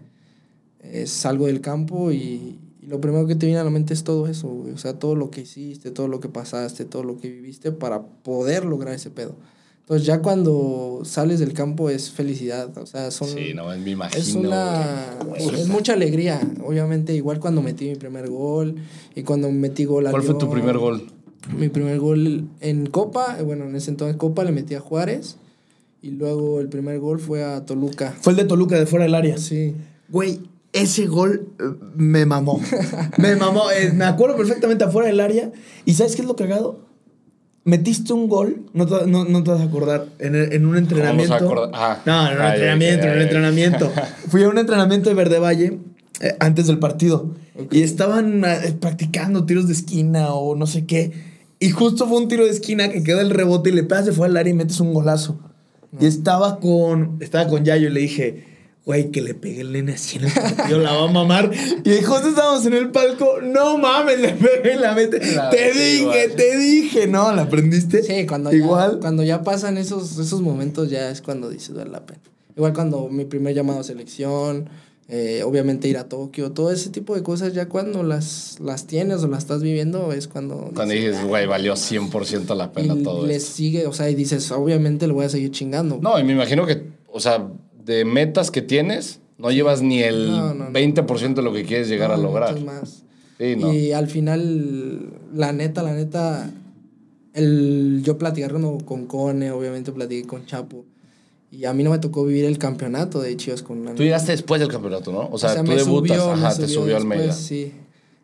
eh, salgo del campo y, y lo primero que te viene a la mente es todo eso, güey. O sea, todo lo que hiciste, todo lo que pasaste, todo lo que viviste para poder lograr ese pedo. Entonces ya cuando sales del campo es felicidad, o sea, son... Sí, no, me imagino. Es una. Es mucha alegría. Obviamente, igual cuando metí mi primer gol y cuando metí gol a ¿Cuál fue tu primer gol? Mi primer gol en Copa, bueno, en ese entonces Copa le metí a Juárez. Y luego el primer gol fue a Toluca. Fue el de Toluca, de fuera del área. Sí. Güey, ese gol eh, me mamó. me mamó. Eh, me acuerdo perfectamente afuera del área. ¿Y sabes qué es lo cagado? Metiste un gol, no te, no, no te vas a acordar, en, en un entrenamiento. Ah. No, en un Ay, entrenamiento, ay, en un ay. entrenamiento. Fui a un entrenamiento de Verde Valle eh, antes del partido. Ok. Y estaban eh, practicando tiros de esquina o no sé qué. Y justo fue un tiro de esquina que queda el rebote y le pegas de fuera del área y metes un golazo. Y estaba con, estaba con Yayo y le dije, güey, que le pegue el nene así en el partido, la va a mamar. Y justo estábamos en el palco, no mames, le pegué la mete. La te dije, igual. te dije, ¿no? ¿La aprendiste? Sí, cuando Igual. ya, cuando ya pasan esos, esos momentos ya es cuando dices vale la pena. Igual cuando mi primer llamado a selección, eh, obviamente ir a Tokio, todo ese tipo de cosas ya cuando las, las tienes o las estás viviendo es cuando... Cuando dices, dices, güey, valió 100% la pena y todo le esto. sigue, o sea, y dices, obviamente le voy a seguir chingando. No, y me imagino que, o sea, de metas que tienes, no llevas ni el No, no, no. 20% de lo que quieres llegar a lograr. más. Sí. Y al final, la neta, la neta, el, yo platicando con Cone, obviamente platiqué con Chapo. Y a mí no me tocó vivir el campeonato de Chivas con una Tú llegaste después del campeonato, ¿no? O sea, tú debutas, subió, ajá, te subió después, Almeida. Sí.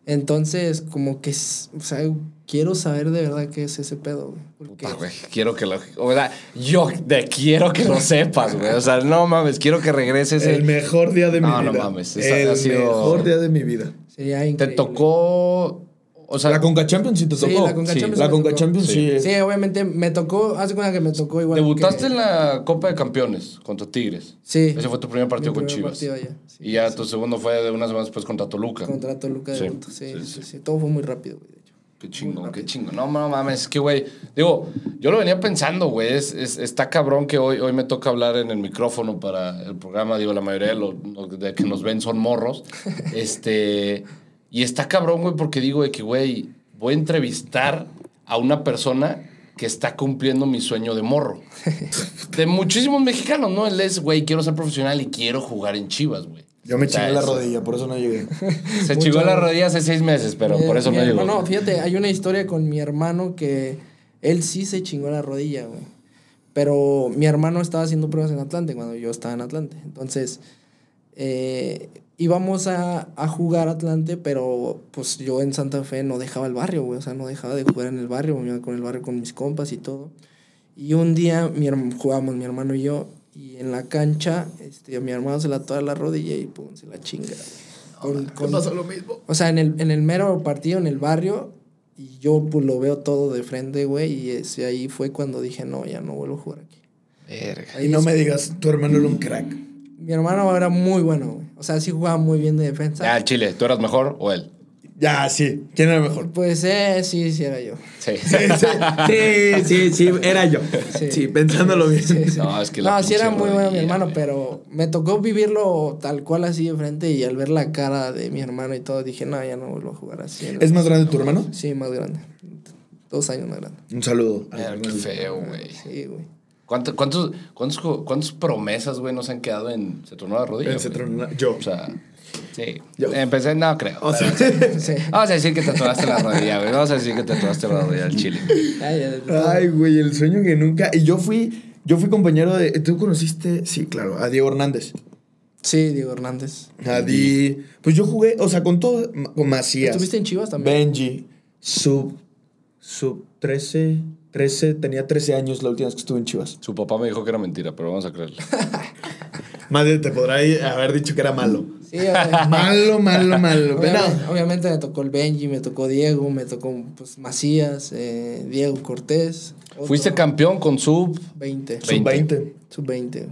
Entonces, como que, o sea, quiero saber de verdad qué es ese pedo, güey. Porque Puta, güey, quiero que lo. O sea, yo te quiero que lo sepas, güey. O sea, no mames, quiero que regreses. El mejor día de mi No, no vida. mames, El ha sido- mejor día de mi vida. sería Te increíble. tocó. O sea, la Conca Champions sí te Sí, tocó. la Conca Sí. Champions La Conca. Champions sí. Sí, obviamente me tocó, hace cuenta que me tocó igual. debutaste que- en la Copa de Campeones contra Tigres. Sí. Ese fue tu primer partido Mi con primer Chivas. partido sí, y ya sí. tu segundo fue de unas semanas después contra Toluca. Contra Toluca de Sí, sí, sí, sí, sí. sí, Todo fue muy rápido, güey. Qué chingón, qué chingón. No, no mames, es que, güey, digo, yo lo venía pensando, güey, es, es- está cabrón que hoy, hoy me toca hablar en el micrófono para el programa, digo, la mayoría de los de que nos ven son morros, este, y está cabrón, güey, porque digo de que, güey, voy a entrevistar a una persona que está cumpliendo mi sueño de morro. De muchísimos mexicanos, ¿no? Él es, güey, quiero ser profesional y quiero jugar en Chivas, güey. Yo me O sea, chingué la eso- rodilla, por eso no llegué. Se chingó la rodilla hace seis meses, pero por eso mi no llegó. hermano, fíjate, hay una historia con mi hermano que él sí se chingó la rodilla, güey. Pero mi hermano estaba haciendo pruebas en Atlante cuando yo estaba en Atlante. Entonces, eh, íbamos a, a jugar Atlante, pero pues yo en Santa Fe no dejaba el barrio, güey. O sea, no dejaba de jugar en el barrio, me iba con el barrio con mis compas y todo. Y un día mi herm- jugábamos mi hermano y yo, y en la cancha, este, a mi hermano se la toda la rodilla y pum, se la chinga. güey. Con- con- lo mismo? o sea, en el, en el mero partido, en el barrio, y yo pues lo veo todo de frente, güey, y ese ahí fue cuando dije, no, ya no vuelvo a jugar aquí. Verga. Ahí Y no es- me digas, tu hermano era un crack. Mi hermano era muy bueno, güey. O sea, sí jugaba muy bien de defensa. El Chile, ¿tú eras mejor o él? Ya, sí. ¿Quién era mejor? Pues eh, sí, sí era yo. Sí. Sí, sí, sí, sí, era yo. Sí. Sí, pensándolo bien. Sí, sí. No, es que la No, sí era muy bueno mi hermano, pero me tocó vivirlo tal cual así de frente y al ver la cara de mi hermano y todo, dije, no, ya no vuelvo a jugar así. ¿Es más grande tu hermano? Sí, más grande. Dos años más grande. Un saludo. al Mira, qué feo, güey. Sí, güey. ¿Cuánto- ¿Cuántos, cuántos, cuántos promesas, güey, nos han quedado en se tronó la rodilla? En se la- yo. O sea, sí. Yo. Empecé, no creo. O sea, Sí. Vamos a decir que te atoraste la rodilla, güey. Vamos a decir que te atoraste la rodilla al chile. Ay, güey, el sueño que nunca. Y yo fui, yo fui compañero de. ¿Tú conociste? Sí, claro, a Diego Hernández. Sí, Diego Hernández. A Di. Pues yo jugué, o sea, con todo, con Macías. ¿Estuviste en Chivas también? Benji, sub, sub 13, 13, tenía 13 años la última vez que estuve en Chivas. Su papá me dijo que era mentira, pero vamos a creerle. Madre, te podrá haber dicho que era malo. Sí. Malo, malo, malo. Obviamente, no. obviamente me tocó el Benji, me tocó Diego, me tocó pues, Macías, eh, Diego Cortés. otro Fuiste campeón con sub. 20. Sub 20. Sub 20.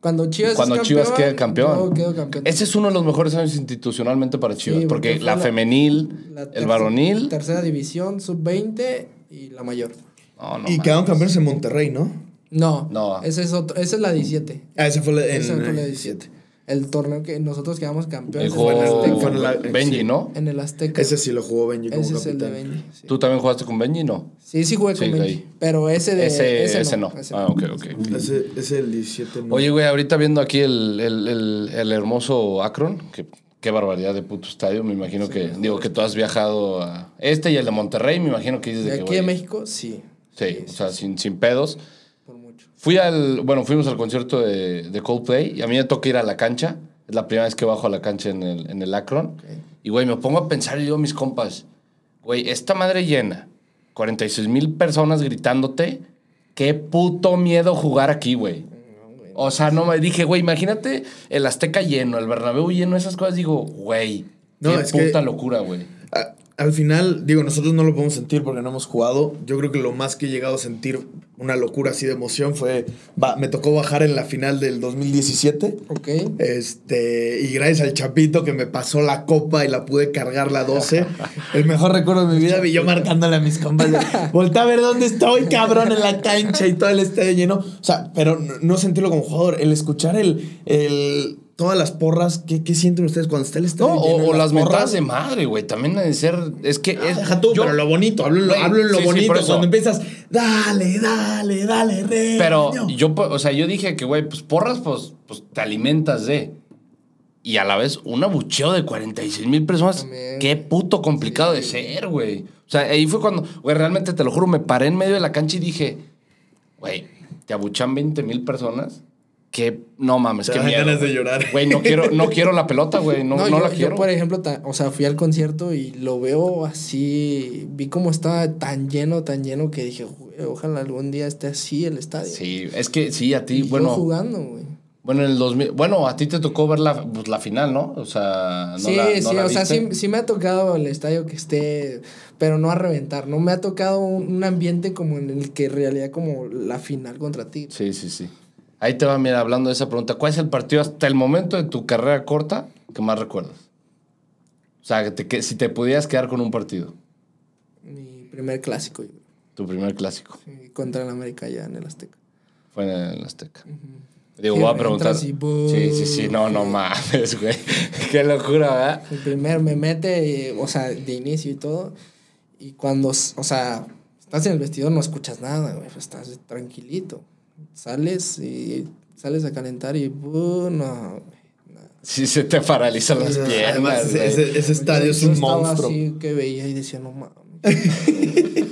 Cuando Chivas es Cuando Chivas queda campeón. yo quedo campeón. Ese es uno de los mejores años institucionalmente para Chivas. Sí, porque la la- femenil, La el varonil. Tercera división, sub 20 y la mayor. No, no. y quedaron campeones en Monterrey, ¿no? No, No. Esa es, otro, esa es la 17. Ah, ese fue la- en Esa fue la eh, 17. El torneo que nosotros quedamos campeones fue en el Azteca. fue en la- Benji. ¿no? En el Azteca. Ese sí lo jugó Benji como Ese es el de. Benji. Sí. ¿Tú también jugaste con Benji? No. Sí, sí jugué con Sí, Benji. ahí. Pero ese de. ese, ese, ese no. ese Ah, ok, ok. Ese es el 17. no. Oye, güey, ahorita viendo aquí el, el, el, el hermoso Akron, que qué barbaridad de puto estadio. Me imagino que, digo, que tú has viajado a este y el de Monterrey, me imagino que dices De de que, aquí de güey, México, sí. Sí, o sea, sin, sin pedos. Fui al, bueno, fuimos al concierto de, de Coldplay y a mí me toca ir a la cancha. Es la primera vez que bajo a la cancha en el, en el Akron. Y, güey, me pongo a pensar y digo a mis compas, güey, esta madre llena, 46 mil personas gritándote, qué puto miedo jugar aquí, güey. O sea, no me dije, güey, imagínate el Azteca lleno, el Bernabéu lleno, esas cosas. Digo, güey, No, qué es que- puta locura, güey. Al final, digo, nosotros no lo podemos sentir porque no hemos jugado. Yo creo que lo más que he llegado a sentir una locura así de emoción fue. va- me tocó bajar en la final del 2017. Ok. Este, y gracias al Chapito que me pasó la copa y la pude cargar la 12. El mejor recuerdo de mi vida, vi yo marcándole a mis compas. Volta a ver dónde estoy, cabrón, en la cancha y todo el estadio lleno. O sea, pero no, no sentirlo como jugador. El escuchar el. el todas las porras, ¿qué, qué sienten ustedes cuando está el estadio No, o, o las porras? mentadas de madre, güey. También de ser. Es que. Ah, es, deja tú, yo- pero lo bonito, hablo en lo, Güey, hablo en lo sí, bonito. cuando empiezas, dale, dale, dale, re. Pero yo, po- o sea, yo dije que, güey, pues porras, pues, pues te alimentas de. Y a la vez, un abucheo de 46 mil personas. También. Qué puto complicado de ser, güey. O sea, ahí fue cuando, güey, realmente te lo juro, me paré en medio de la cancha y dije, güey, te abuchan 20 mil personas. Que no mames, dan miedo. ganas de güey. llorar. Güey, no quiero, no quiero la pelota, güey. No, no, yo, la yo, quiero. por ejemplo, ta- o sea, fui al concierto y lo veo así. Vi cómo estaba tan lleno, tan lleno que dije, "Güey, ojalá algún día esté así el estadio. Sí, es que sí, a Y ti, yo bueno. jugando, güey. Bueno, en el 2000. Bueno, a ti te tocó ver la, pues, la final, ¿no? O sea, no sí, la, no sí, la o sea, sí, sí me ha tocado el estadio que esté, pero no a reventar. No me ha tocado un, un ambiente como en el que en realidad como la final contra ti. Sí, sí, sí. Ahí te va, mira, hablando de esa pregunta. ¿Cuál es el partido hasta el momento de tu carrera corta que más recuerdas? O sea, que, te- que si te pudieras quedar con un partido, Mi primer clásico, yo creo. tu primer clásico, Sí, contra el América ya en el Azteca. fue en el Azteca. Digo, Sí, voy a preguntar. Sí, sí, sí, no, no mames, güey. Qué locura, ¿verdad? El primer me mete, eh, o sea, de inicio y todo. Y cuando, o sea, estás en el vestidor no escuchas nada, güey. Estás tranquilito. Sales y sales a calentar y ¡bu! no. Sí, se te paralizan las piernas, ese, güey. ese- ese estadio Yo- es yo un estaba monstruo. así que veía y decía, no mames.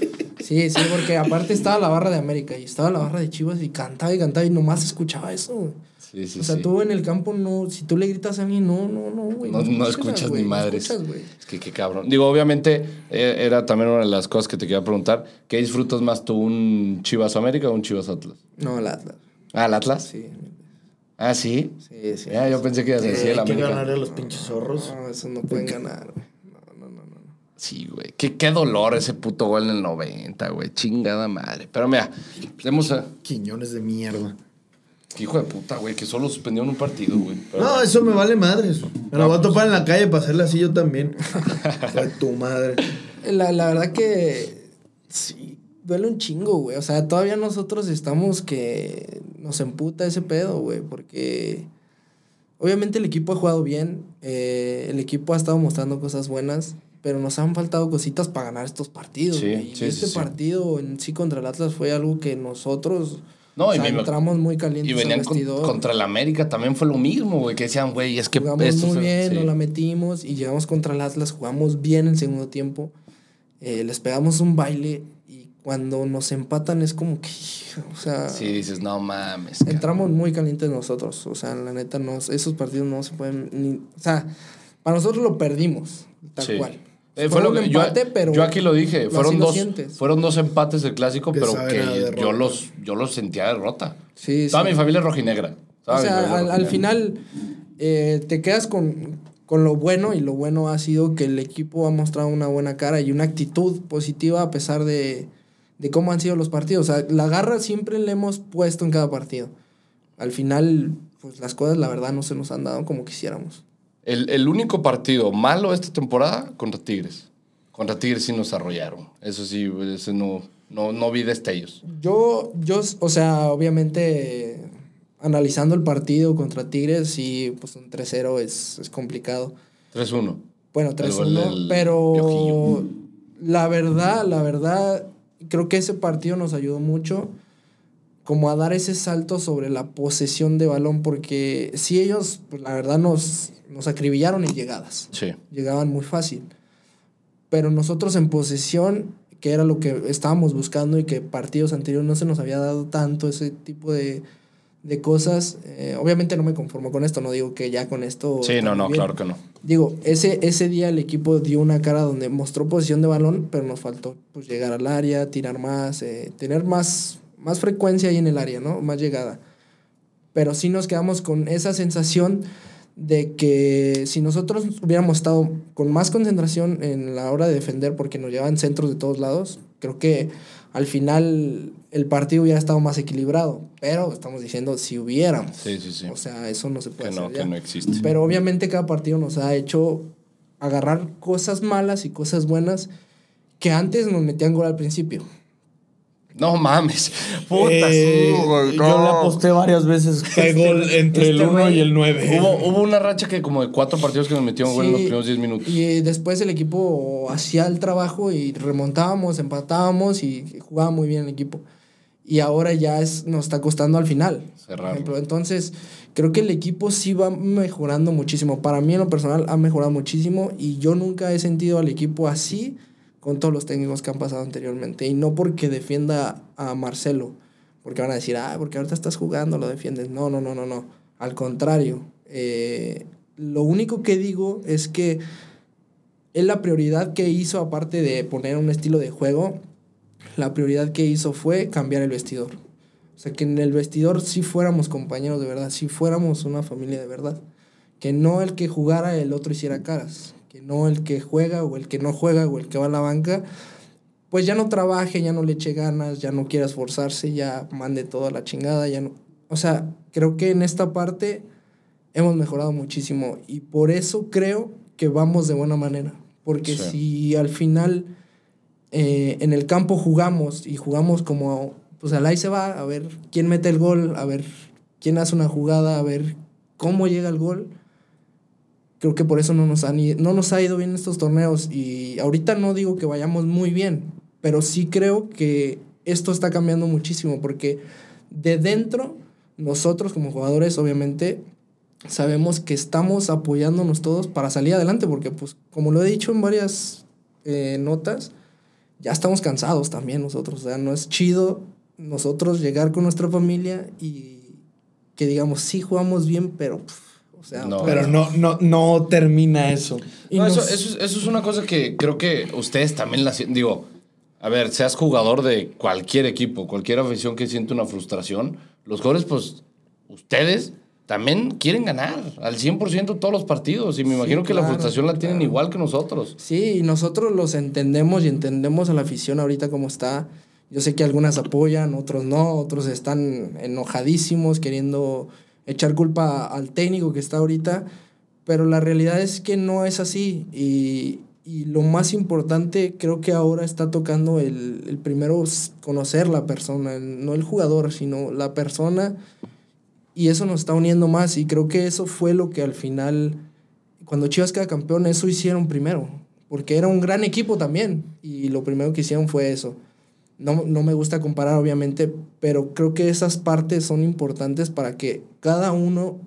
sí, sí, porque aparte estaba la barra de América y estaba la barra de Chivas y cantaba y cantaba y nomás escuchaba eso. Sí, sí, o sea, sí. tú en el campo no, si tú le gritas a alguien, no, no, no, güey. No, no escuchas güey, ni no madres. escuchas, güey. es que qué cabrón. Digo, obviamente, eh, era también una de las cosas que te quería preguntar. ¿Qué disfrutas más tú, un Chivas América o un Chivas Atlas? No, el Atlas. Ah, ¿el Atlas? Sí, Ah, sí. sí, sí. Ya, yo pensé que ibas a decir el hay que América. ganarle a los pinches zorros. No, eso no pueden ganar, güey. No, no, no, no. no. Sí, güey. Qué, qué dolor ese puto gol en el 90, güey. Chingada madre. Pero mira, tenemos a... Quiñones de mierda. Qué hijo de puta, güey, que solo suspendieron un partido, güey. Pero- No, eso me vale madres. Me lo voy a topar en la calle para hacerle así yo también. Fue tu madre. La, la verdad que sí, duele un chingo, güey. O sea, todavía nosotros estamos que nos emputa ese pedo, güey, porque obviamente el equipo ha jugado bien, eh, el equipo ha estado mostrando cosas buenas, pero nos han faltado cositas para ganar estos partidos. Sí, y sí, este sí, partido en sí contra el Atlas fue algo que nosotros No, o y me- entramos muy calientes Y venían con- contra el América, también fue lo mismo, güey, que decían, güey, es que jugamos esto muy bien, sí. nos la metimos y llegamos contra el Atlas, jugamos bien el segundo tiempo, eh, les pegamos un baile y cuando nos empatan es como que, o sea, Sí, dices, no mames. cabrón". entramos muy calientes nosotros, o sea, la neta, nos, esos partidos no se pueden, ni, o sea, para nosotros lo perdimos, tal Sí. cual. Eh, Fue lo que yo, empate, pero yo aquí lo dije, fueron dos, fueron dos empates del clásico, Que pero que yo los, yo los sentía derrota. Sí, Toda sí. mi familia es rojinegra. Toda O sea, al, final eh, te quedas con, con lo bueno y lo bueno ha sido que el equipo ha mostrado una buena cara y una actitud positiva a pesar de, de cómo han sido los partidos. O sea, la garra siempre le hemos puesto en cada partido. Al final, pues las cosas la verdad no se nos han dado como quisiéramos. El, el único partido malo esta temporada contra Tigres. Contra Tigres sí nos arrollaron. Eso sí, ese no, no, no vi destellos. Yo, yo, o sea, obviamente analizando el partido contraTigres, sí, pues un 3-0 es, es complicado. 3-1. Bueno, El gol 3-1, del pero la verdad, la verdad, creo que ese partido nos ayudó mucho como a dar ese salto sobre la posesión de balón, porque si ellos, pues la verdad, nos, nos acribillaron en llegadas, Sí. llegaban muy fácil, pero nosotros en posesión, que era lo que estábamos buscando y que partidos anteriores no se nos había dado tanto ese tipo de, de cosas, eh, obviamente no me conformo con esto, no digo que ya con esto... Sí, no, no, bien. claro que no. Digo, ese, ese día el equipo dio una cara donde mostró posición de balón, pero nos faltó pues, llegar al área, tirar más, eh, tener más, más frecuencia ahí en el área, ¿no? Más llegada. Pero sí nos quedamos con esa sensación de que si nosotros hubiéramos estado con más concentración en la hora de defender, porque nos llevaban centros de todos lados, creo que al final el partido hubiera estado más equilibrado. Pero estamos diciendo si hubiéramos. Sí, sí, sí. O sea, eso no se puede Que no, hacer que ya. no existe. Pero obviamente cada partido nos ha hecho agarrar cosas malas y cosas buenas que antes nos metían gol al principio. No mames. Puta, Eh, sí, güey. Yo la aposté varias veces que gol entre el este 1 güey- y el 9. Hubo, hubo una racha que como de cuatro partidos que nos metieron gol en los primeros 10 minutos. Y eh, después el equipo hacía el trabajo y remontábamos, empatábamos y jugaba muy bien el equipo. Y ahora ya es, nos está costando al final. por Cerrar. ejemplo. Entonces, creo que el equipo sí va mejorando muchísimo. Para mí en lo personal ha mejorado muchísimo y yo nunca he sentido al equipo así con todos los técnicos que han pasado anteriormente. Y no porque defienda a Marcelo, porque van a decir, ah, porque ahorita estás jugando, lo defiendes. No, no, no, no, no. Al contrario, eh, lo único que digo es que él la prioridad que hizo, aparte de poner un estilo de juego, la prioridad que hizo fue cambiar el vestidor. O sea, que en el vestidor sí fuéramos compañeros de verdad, sí fuéramos una familia de verdad. Que no el que jugara, el otro hiciera caras. Que no el que juega o el que no juega o el que va a la banca, pues ya no trabaje, ya no le eche ganas, ya no quiera esforzarse, ya mande toda la chingada, ya no... O sea, creo que en esta parte hemos mejorado muchísimo y por eso creo que vamos de buena manera. Porque Sí. si al final eh, en el campo jugamos y jugamos como, pues al ahí se va, a ver quién mete el gol, a ver quién hace una jugada, a ver cómo llega el gol. Creo que por eso no nos, han no nos ha ido bien estos torneos. Y ahorita no digo que vayamos muy bien, pero sí creo que esto está cambiando muchísimo porque de dentro, nosotros como jugadores, obviamente, sabemos que estamos apoyándonos todos para salir adelante, porque pues como lo he dicho en varias eh, notas, ya estamos cansados también nosotros, o sea, no es chido nosotros llegar con nuestra familia y que digamos, sí jugamos bien, pero, pf, o sea, No. Pero no, no, no termina eso. y No, eso, nos- eso, es- eso es una cosa que creo que ustedes también la sienten. Digo, a ver, seas jugador de cualquier equipo, cualquier afición que siente una frustración, los jugadores, pues, ustedes también quieren ganar al 100% todos los partidos. Y me Sí, imagino que la frustración la tienen claro. igual que nosotros. Sí, y nosotros los entendemos y entendemos a la afición ahorita como está. Yo sé que algunas apoyan, otros no, otros están enojadísimos, queriendo echar culpa al técnico que está ahorita, pero la realidad es que no es así. Y, y lo más importante, creo que ahora está tocando el, el primero conocer la persona, no el jugador, sino la persona. Y eso nos está uniendo más. Y creo que eso fue lo que al final, cuando Chivas queda campeón, eso hicieron primero. Porque era un gran equipo también. Y lo primero que hicieron fue eso. No, no, me gusta comparar, obviamente, pero creo que esas partes son importantes para que cada uno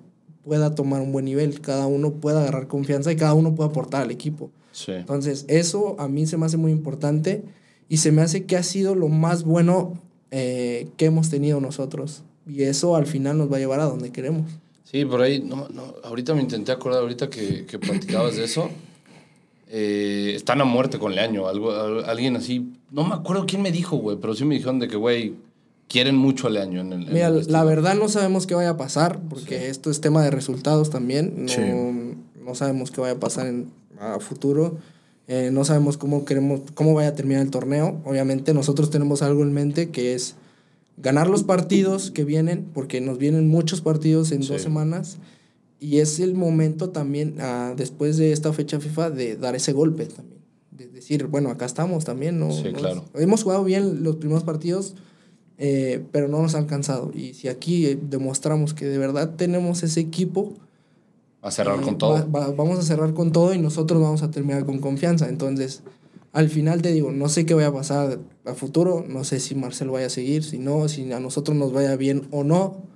pueda tomar un buen nivel, cada uno pueda agarrar confianza y cada uno pueda aportar al equipo. Sí. Entonces, eso a mí se me hace muy importante y se me hace que ha sido lo más bueno eh, que hemos tenido nosotros. Y eso al final nos va a llevar a donde queremos. Sí, por ahí, no, no, ahorita me intenté acordar, ahorita que, que platicabas de eso, eh, están a muerte con Leaño, algo, alguien así. No me acuerdo quién me dijo, güey, pero sí me dijeron de que, güey, quieren mucho a Leaño en el. Mira, la verdad no sabemos qué vaya a pasar, porque esto es tema de resultados también. No, no sabemos qué vaya a pasar en, a futuro. Eh, no sabemos cómo queremos, cómo vaya a terminar el torneo. Obviamente nosotros tenemos algo en mente que es ganar los partidos que vienen, porque nos vienen muchos partidos en dos semanas y es el momento también, ah, después de esta fecha FIFA, de dar ese golpe también. De decir, bueno, acá estamos también, ¿no? Sí, claro. Hemos jugado bien los primeros partidos, eh, pero no nos ha alcanzado. Y si aquí demostramos que de verdad tenemos ese equipo... A cerrar con eh, todo. vamos a cerrar con todo y nosotros vamos a terminar con confianza. Entonces, al final te digo, no sé qué vaya a pasar a futuro, no sé si Marcel vaya a seguir, si no, si a nosotros nos vaya bien o no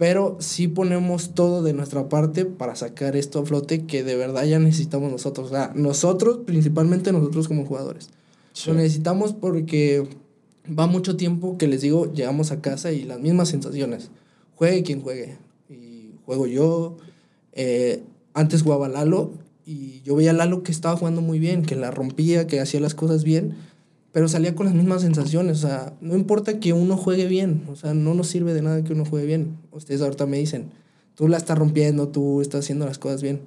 pero sí ponemos todo de nuestra parte para sacar esto a flote que de verdad ya necesitamos nosotros. O sea, nosotros, principalmente nosotros como jugadores. Lo necesitamos porque va mucho tiempo que les digo, llegamos a casa y las mismas sensaciones. Juegue quien juegue. Y juego yo. Eh, antes jugaba Lalo y yo veía a Lalo que estaba jugando muy bien, que la rompía, que hacía las cosas bien pero salía con las mismas sensaciones. O sea, no importa que uno juegue bien, o sea, no nos sirve de nada que uno juegue bien. Ustedes ahorita me dicen, tú la estás rompiendo, tú estás haciendo las cosas bien.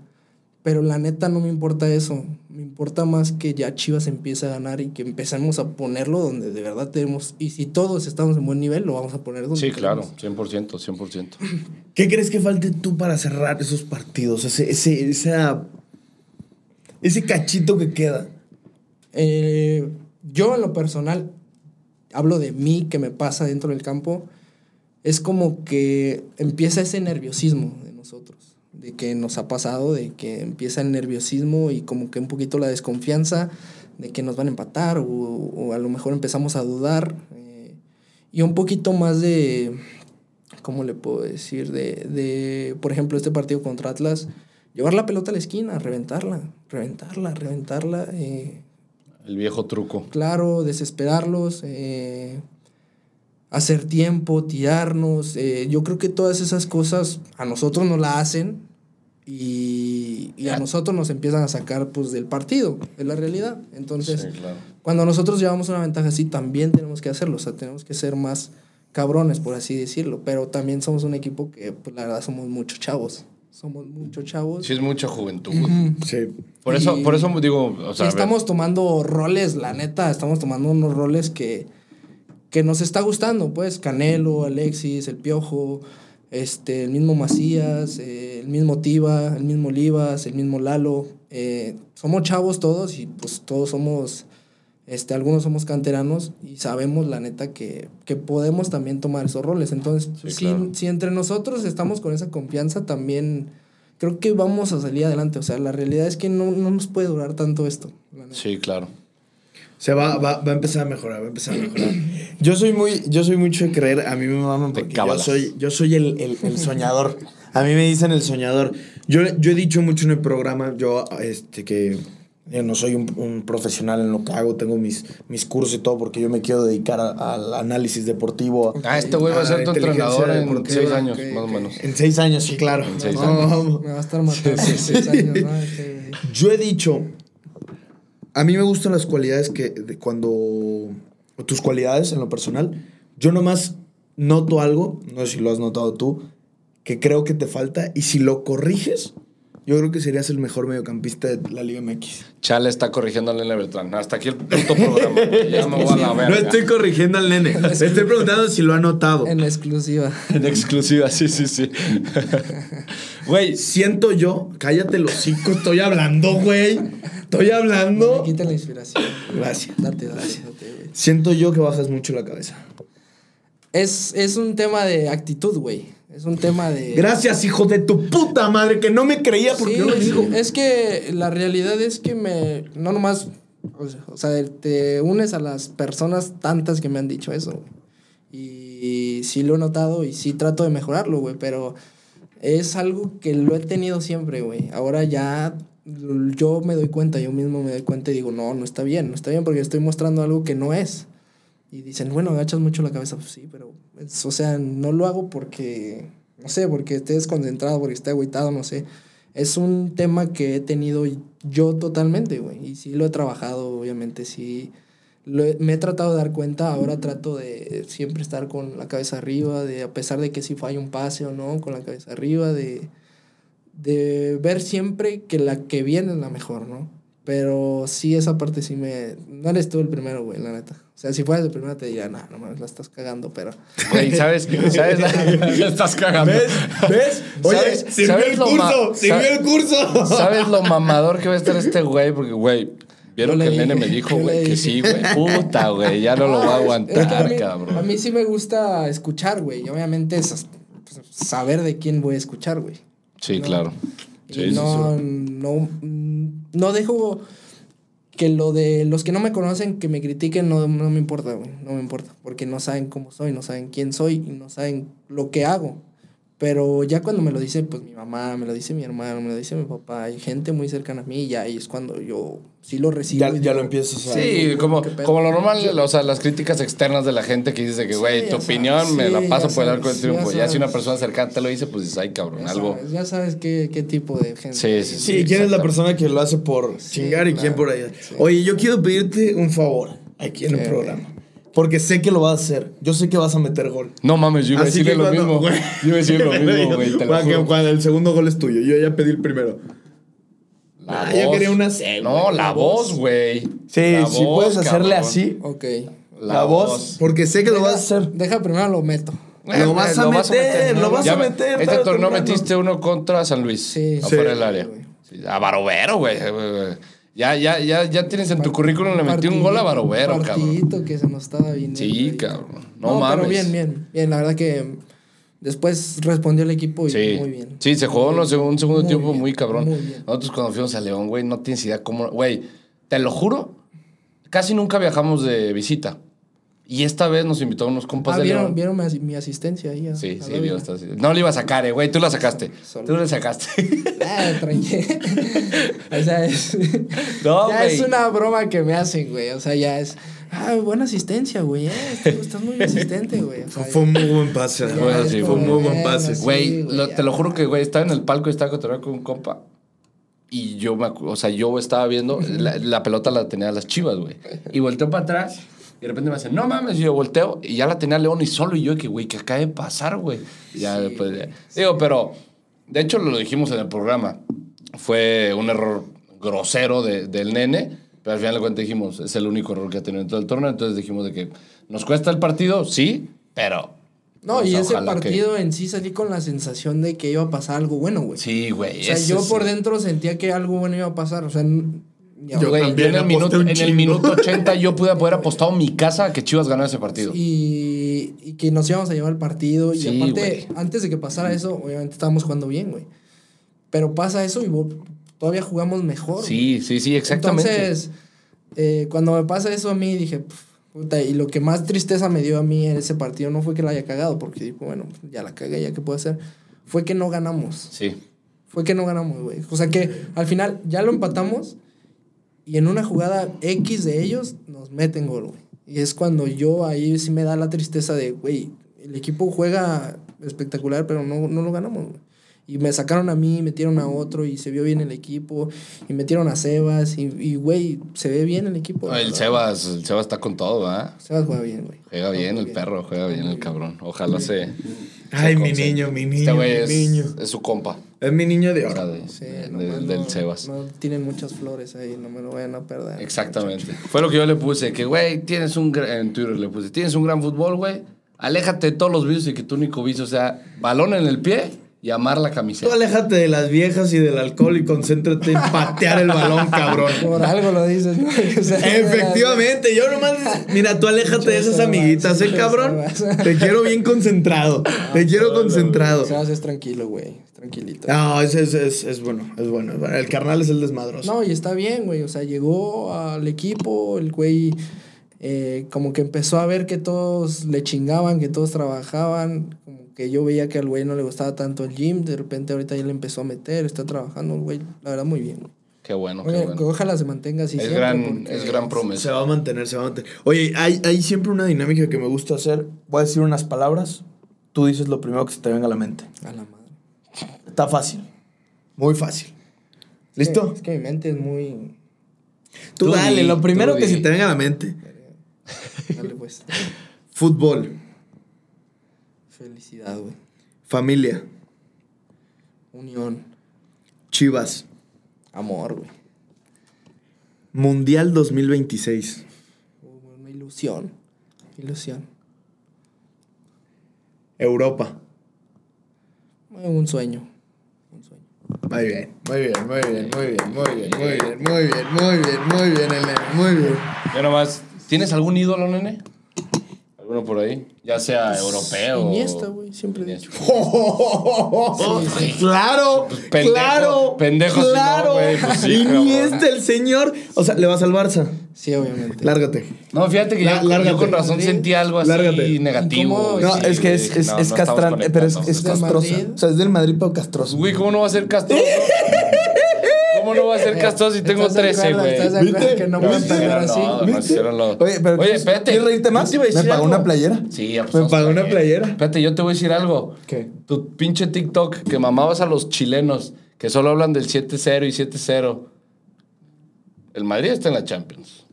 Pero la neta no me importa eso. Me importa más que ya Chivas empiece a ganar y que empecemos a ponerlo donde de verdad tenemos. Y si todos estamos en buen nivel, lo vamos a poner donde Sí, claro, 100%, 100%. ¿Qué crees que falte tú para cerrar esos partidos? Ese, ese, esa, ese cachito que queda. Eh, yo en lo personal, hablo de mí que me pasa dentro del campo, es como que empieza ese nerviosismo de nosotros, de que nos ha pasado, de que empieza el nerviosismo y como que un poquito la desconfianza de que nos van a empatar o, a lo mejor empezamos a dudar eh, y un poquito más de, ¿cómo le puedo decir? De, de, por ejemplo, este partido contra Atlas, llevar la pelota a la esquina, reventarla, reventarla, reventarla. Eh, el viejo truco. Claro, desesperarlos, eh, hacer tiempo, tirarnos. Eh, yo creo que todas esas cosas a nosotros nos la hacen y, y, a nosotros nos empiezan a sacar pues, del partido, de la realidad. Entonces, cuando nosotros llevamos una ventaja así, también tenemos que hacerlo. O sea, tenemos que ser más cabrones, por así decirlo. Pero también somos un equipo que, pues, la verdad, somos muchos chavos somos muchos chavos. Sí, es mucha juventud. Sí. Por eso, por eso digo, o sea, estamos tomando roles, la neta, estamos tomando unos roles que, que nos está gustando, pues, Canelo, Alexis, El Piojo, este, el mismo Macías, eh, el mismo Tiva, el mismo Olivas, el mismo Lalo. Eh, somos chavos todos y pues todos somos este, algunos somos canteranos y sabemos, la neta, que, que podemos también tomar esos roles. Entonces, si, entre nosotros estamos con esa confianza, también creo que vamos a salir adelante. O sea, la realidad es que no, nos puede durar tanto esto. Sí, claro. Se va, va, va, a empezar a mejorar, va a empezar a mejorar. Yo soy muy, yo soy mucho de creer, a mí me maman porque yo soy, yo soy el, el, el soñador. A mí me dicen el soñador. Yo, yo he dicho mucho en el programa, yo, este, que yo no soy un, profesional en lo que hago, tengo mis, mis cursos y todo porque yo me quiero dedicar al análisis deportivo. Ah, este güey va a ser tu entrenador en seis años, más o menos. En seis años, sí, claro. En seis años. Me va a estar matando seis años, Yo he dicho, a mí me gustan las cualidades que de cuando... Tus cualidades en lo personal. Yo nomás noto algo, no sé si lo has notado tú, que creo que te falta y si lo corriges Yo creo que serías el mejor mediocampista de la Liga MX. Chale está corrigiendo al nene Beltrán. Hasta aquí el puto programa. Ya me voy a la verga. No estoy corrigiendo al nene. Le estoy preguntando si lo ha notado. En exclusiva. En exclusiva, sí, sí, sí. Güey, Siento yo, cállate los hocico, estoy hablando, güey. Estoy hablando. me quiten la inspiración. Gracias. Date, date, date, güey. Siento yo que bajas mucho la cabeza. Es, es un tema de actitud, güey. Es un tema de. Gracias, hijo de tu puta madre, que no me creía porque Sí, yo lo digo. Es que la realidad es que me. No nomás. O sea, te unes a las personas tantas que me han dicho eso. güey. Y, sí lo he notado y sí trato de mejorarlo, güey. Pero es algo que lo he tenido siempre, güey. Ahora ya yo me doy cuenta, yo mismo me doy cuenta y digo, no, no está bien, no está bien porque estoy mostrando algo que no es. Y dicen, bueno, agachas mucho la cabeza. Pues sí, pero, es- o sea, no lo hago porque, no sé, porque esté desconcentrado, porque esté agüitado, no sé. Es un tema que he tenido yo totalmente, güey. Y sí lo he trabajado, obviamente, sí. Lo he- me he tratado de dar cuenta, ahora trato de siempre estar con la cabeza arriba, de a pesar de que si falla un pase o no, con la cabeza arriba, de, de ver siempre que la que viene es la mejor, ¿no? Pero sí, esa parte sí me... No eres tú el primero, güey, la neta. O sea, si fueras el primero te diría, no, no mames, la estás cagando, pero... güey, ¿sabes? ¿Sabes? La estás cagando. ¿Ves? ¿Ves? Oye, ¿Sabes- sirvió sabes el curso, sirvió el curso. ¿Sabes lo mamador que va a estar este güey? Porque, güey, vieron que el nene me dijo, güey, que sí, güey. Puta, güey, ya no lo voy a es- es que aguantar, a mí, cabrón. A mí sí me gusta escuchar, güey. Y obviamente es pues, saber de quién voy a escuchar, güey. Sí, No. claro. Y Sí, sí, no, no, mm, no dejo que lo de los que no me conocen, que me critiquen, no, no me importa, güey. No me importa. Porque no saben cómo soy, no saben quién soy y no saben lo que hago. Pero ya cuando me lo dice, pues mi mamá, me lo dice mi hermano, me lo dice mi papá, hay gente muy cercana a mí, ya ahí es cuando yo sí lo recibo. Ya, y ya digo, lo empiezas a... Sí, como, como lo normal, o sea, las críticas externas de la gente que dice que, güey, Sí, tu opinión sabes, me la paso por el arco del triunfo. ya Ya si una persona cercana te lo dice, pues dices, ay, cabrón, Ya algo. sabes, ya sabes qué, qué tipo de gente. Sí, sí, Sí, quién es la persona que lo hace por chingar y quién por allá. Oye, yo quiero pedirte un favor aquí en el programa. Porque sé que lo vas a hacer. Yo sé que vas a meter gol. No mames, yo iba a decirle lo mismo. güey. Yo iba a lo mismo, güey, Cuando- el segundo gol es tuyo. Yo ya pedí el primero. La Ah, yo quería una C, No, la la voz, güey. Sí, La si voz, puedes hacerle cabrón. así. Ok. La, voz, Porque sé que lo vas a hacer. Deja primero lo meto. Lo vas a meter, lo vas a me- meter, Este torneo metiste uno contra San Luis. Sí. Afuera Sí. del área. A Barovero, güey. Ya, ya, ya, ya tienes en tu currículum, le metí un gol a Barovero, un cabrón. que se nos estaba viniendo. Sí, ahí. cabrón. No, mames. pero bien, bien. Bien, la verdad que después respondió el equipo y Sí. muy bien. Sí, se jugó un segundo Muy tiempo bien, muy cabrón. Muy bien. Nosotros cuando fuimos a León, güey, no tienes idea cómo. Güey, te lo juro, casi nunca viajamos de visita. Y esta vez nos invitó unos compas Ah, de ¿vieron, León. vieron mi, as- mi asistencia ahí. a- Sí, a sí, vida? esta- sí. No le iba a sacar, eh, güey. Tú la sacaste. Solo. Tú la sacaste. Ah, tranquilo. o sea, es, No, ya güey. es una broma que me hacen, güey. O sea, ya es. Ah, buena asistencia, güey. Eh, estás, muy asistente, güey. O sea, Fue un muy buen pase. ya ¿no? Bueno, es sí, como fue un muy buen pase. Güey, te lo juro que, güey, estaba en el palco y estaba cotorreando con un compa. Y yo me o sea, yo estaba viendo, la, la pelota la tenía las chivas, güey. Y volteó para atrás de repente me dice, no mames, y yo volteo y ya la tenía León y solo. Y yo, que, güey, que acaba de pasar, güey. Y Ya Sí, después, ya- digo, pero de hecho lo dijimos en el programa. Fue un error grosero de- del nene, pero al final de cuentas dijimos, es el único error que ha tenido en todo el torneo. Entonces dijimos de que nos cuesta el partido, sí, pero. No, pues, y ese que- partido en sí salí con la sensación de que iba a pasar algo bueno, güey. Sí, güey. O sea, yo sí. por dentro sentía que algo bueno iba a pasar. O sea, Yo Güey, yo en el, minuto, en el minuto 80 yo pude haber apostado mi casa a que Chivas ganara ese partido. y, y que nos íbamos a llevar el partido. Y aparte, güey. antes de que pasara eso, obviamente estábamos jugando bien, güey. Pero pasa eso y todavía jugamos mejor. Sí, sí, sí, exactamente. Entonces, eh, cuando me pasa eso a mí, dije, "Pf, puta, y lo que más tristeza me dio a mí en ese partido no fue que la haya cagado, porque bueno, ya la cagué, ya qué puedo hacer. Fue que no ganamos. sí. Fue que no ganamos, güey. O sea que al final ya lo empatamos y en una jugada X de ellos nos meten gol, güey. Y es cuando yo ahí sí me da la tristeza de, güey, el equipo juega espectacular, pero no, no lo ganamos, güey. Y me sacaron a mí, metieron a otro y se vio bien el equipo. Y metieron a Sebas y, y, güey, se ve bien el equipo. El. Sebas, el Sebas está con todo, ¿verdad? Sebas juega bien, güey. Juega bien el perro, juega bien el cabrón. Ojalá se. Ay, se mi niño, mi Este niño, güey mi es, niño. es su compa. Es mi niño de oro. de- Sí, de- nomás del no- Sebas. No tienen muchas flores ahí, no me lo vayan a perder. Exactamente. Fue lo que yo le puse, que güey, tienes un en Twitter le puse, tienes un gran fútbol, güey. Aléjate de todos los vicios y que tu único vicio sea balón en el pie y amar la Tú camiseta. aléjate de las viejas y del alcohol y concéntrate en patear el balón, cabrón. Por algo lo dices, ¿no? O sea, Efectivamente, yo nomás. Mira, tú aléjate de esas amiguitas, ¿eh, cabrón? Te quiero bien concentrado. Te quiero concentrado. Sebas es tranquilo, güey. es Tranquilito. No, es, es, es, es bueno, es bueno. es bueno. El carnal es el desmadroso. No, y está bien, güey. O sea, llegó al equipo, el güey eh, como que empezó a ver que todos le chingaban, que todos trabajaban. Como que yo veía que al güey no le gustaba tanto el gym. De repente ahorita ya le empezó a meter, está trabajando el güey. La verdad, muy bien. Qué bueno, qué Oye, bueno. Ojalá se mantenga así Es siempre. gran, es gran Se promesa. va a mantener, se va a mantener. Oye, hay, hay siempre una dinámica que me gusta hacer. Voy a decir unas palabras. Tú dices lo primero que se te venga a la mente. A la madre. Está fácil. Muy fácil. ¿Listo? Es que mi mente es muy... Tú, Tú dale, di, lo primero que di. se te venga a la mente. Dale, pues. Fútbol, Felicidad, güey. familia, Unión. Chivas, Amor, güey. Mundial 2026. Una ilusión. Ilusión. Europa. Un sueño. Un sueño. Muy bien, muy bien, muy bien, muy bien, muy bien, muy bien, muy bien, muy bien, muy bien, el nene, muy bien. Yo nomás, ¿tienes algún ídolo, nene? ¿Alguno por ahí? Ya sea europeo. Iniesta, güey. Siempre he dicho. Claro, pendejo, claro, pendejo si no, claro. pues sí, Iniesta cabrón. el señor. O sea, le vas al Barça. Sí, obviamente. Lárgate. No, fíjate que La- yo, con razón Madrid. sentí algo así Lárgate. negativo. No, sí, es que es, es, no, es castrante, pero es, es ¿Es del castrosa. Madrid? O sea, es del Madrid, pero castroso. Güey, ¿cómo no va a ser castroso? ¿Cómo no va a ser castroso si tengo ¿Estás de 13, acuerdo? güey? ¿Estás de acuerdo ¿Viste? que no Hicieron así? Oye, pero Oye, ¿quieres- espérate. ¿quieres reírte más? Me pagó una playera. Sí, Me pagó una playera. Espérate, yo te voy a decir algo. ¿Qué? Tu pinche TikTok que mamabas a los chilenos que solo hablan del 7-0 y 7-0. El Madrid está en la Champions.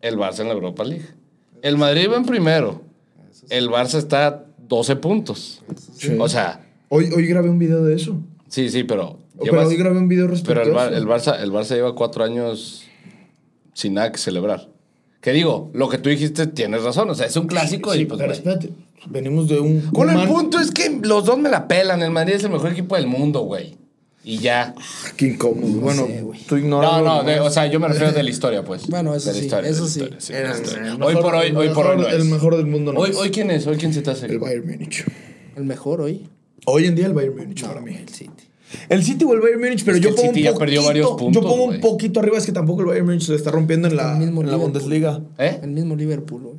El Barça en la Europa League. El Madrid va en primero. El Barça está a 12 puntos. Sí. O sea, Hoy, hoy grabé un video de eso. sí, sí, pero. Pero hoy grabé un video respecto pero el, el Barça, el Barça lleva cuatro años sin nada que celebrar. Que digo, lo que tú dijiste tienes razón. O sea, es un clásico Sí, y pues. pero espérate. Venimos de un. Bueno, el punto es que los dos me la pelan. El Madrid es el mejor equipo del mundo, güey. Y ya. Qué incómodo. bueno, sé, tú ignoras. No, no, de- o sea, yo me refiero de la historia, pues. Bueno, eso De la sí, historia, eso sí. historia, sí, el mejor- Hoy por hoy, hoy por hoy no mejor- El es. mejor del mundo no Hoy, es. hoy quién es? Hoy quién se te hace. El Bayern Múnich. El mejor hoy. Hoy en día el Bayern Múnich para mí. El City. El City o el Bayern Múnich, pero Es que yo el pongo City un ya poquito, perdió varios puntos, Yo pongo un poquito arriba, es que tampoco el Bayern Múnich se está rompiendo en la, El mismo en la. Bundesliga. ¿Eh? El mismo Liverpool, güey.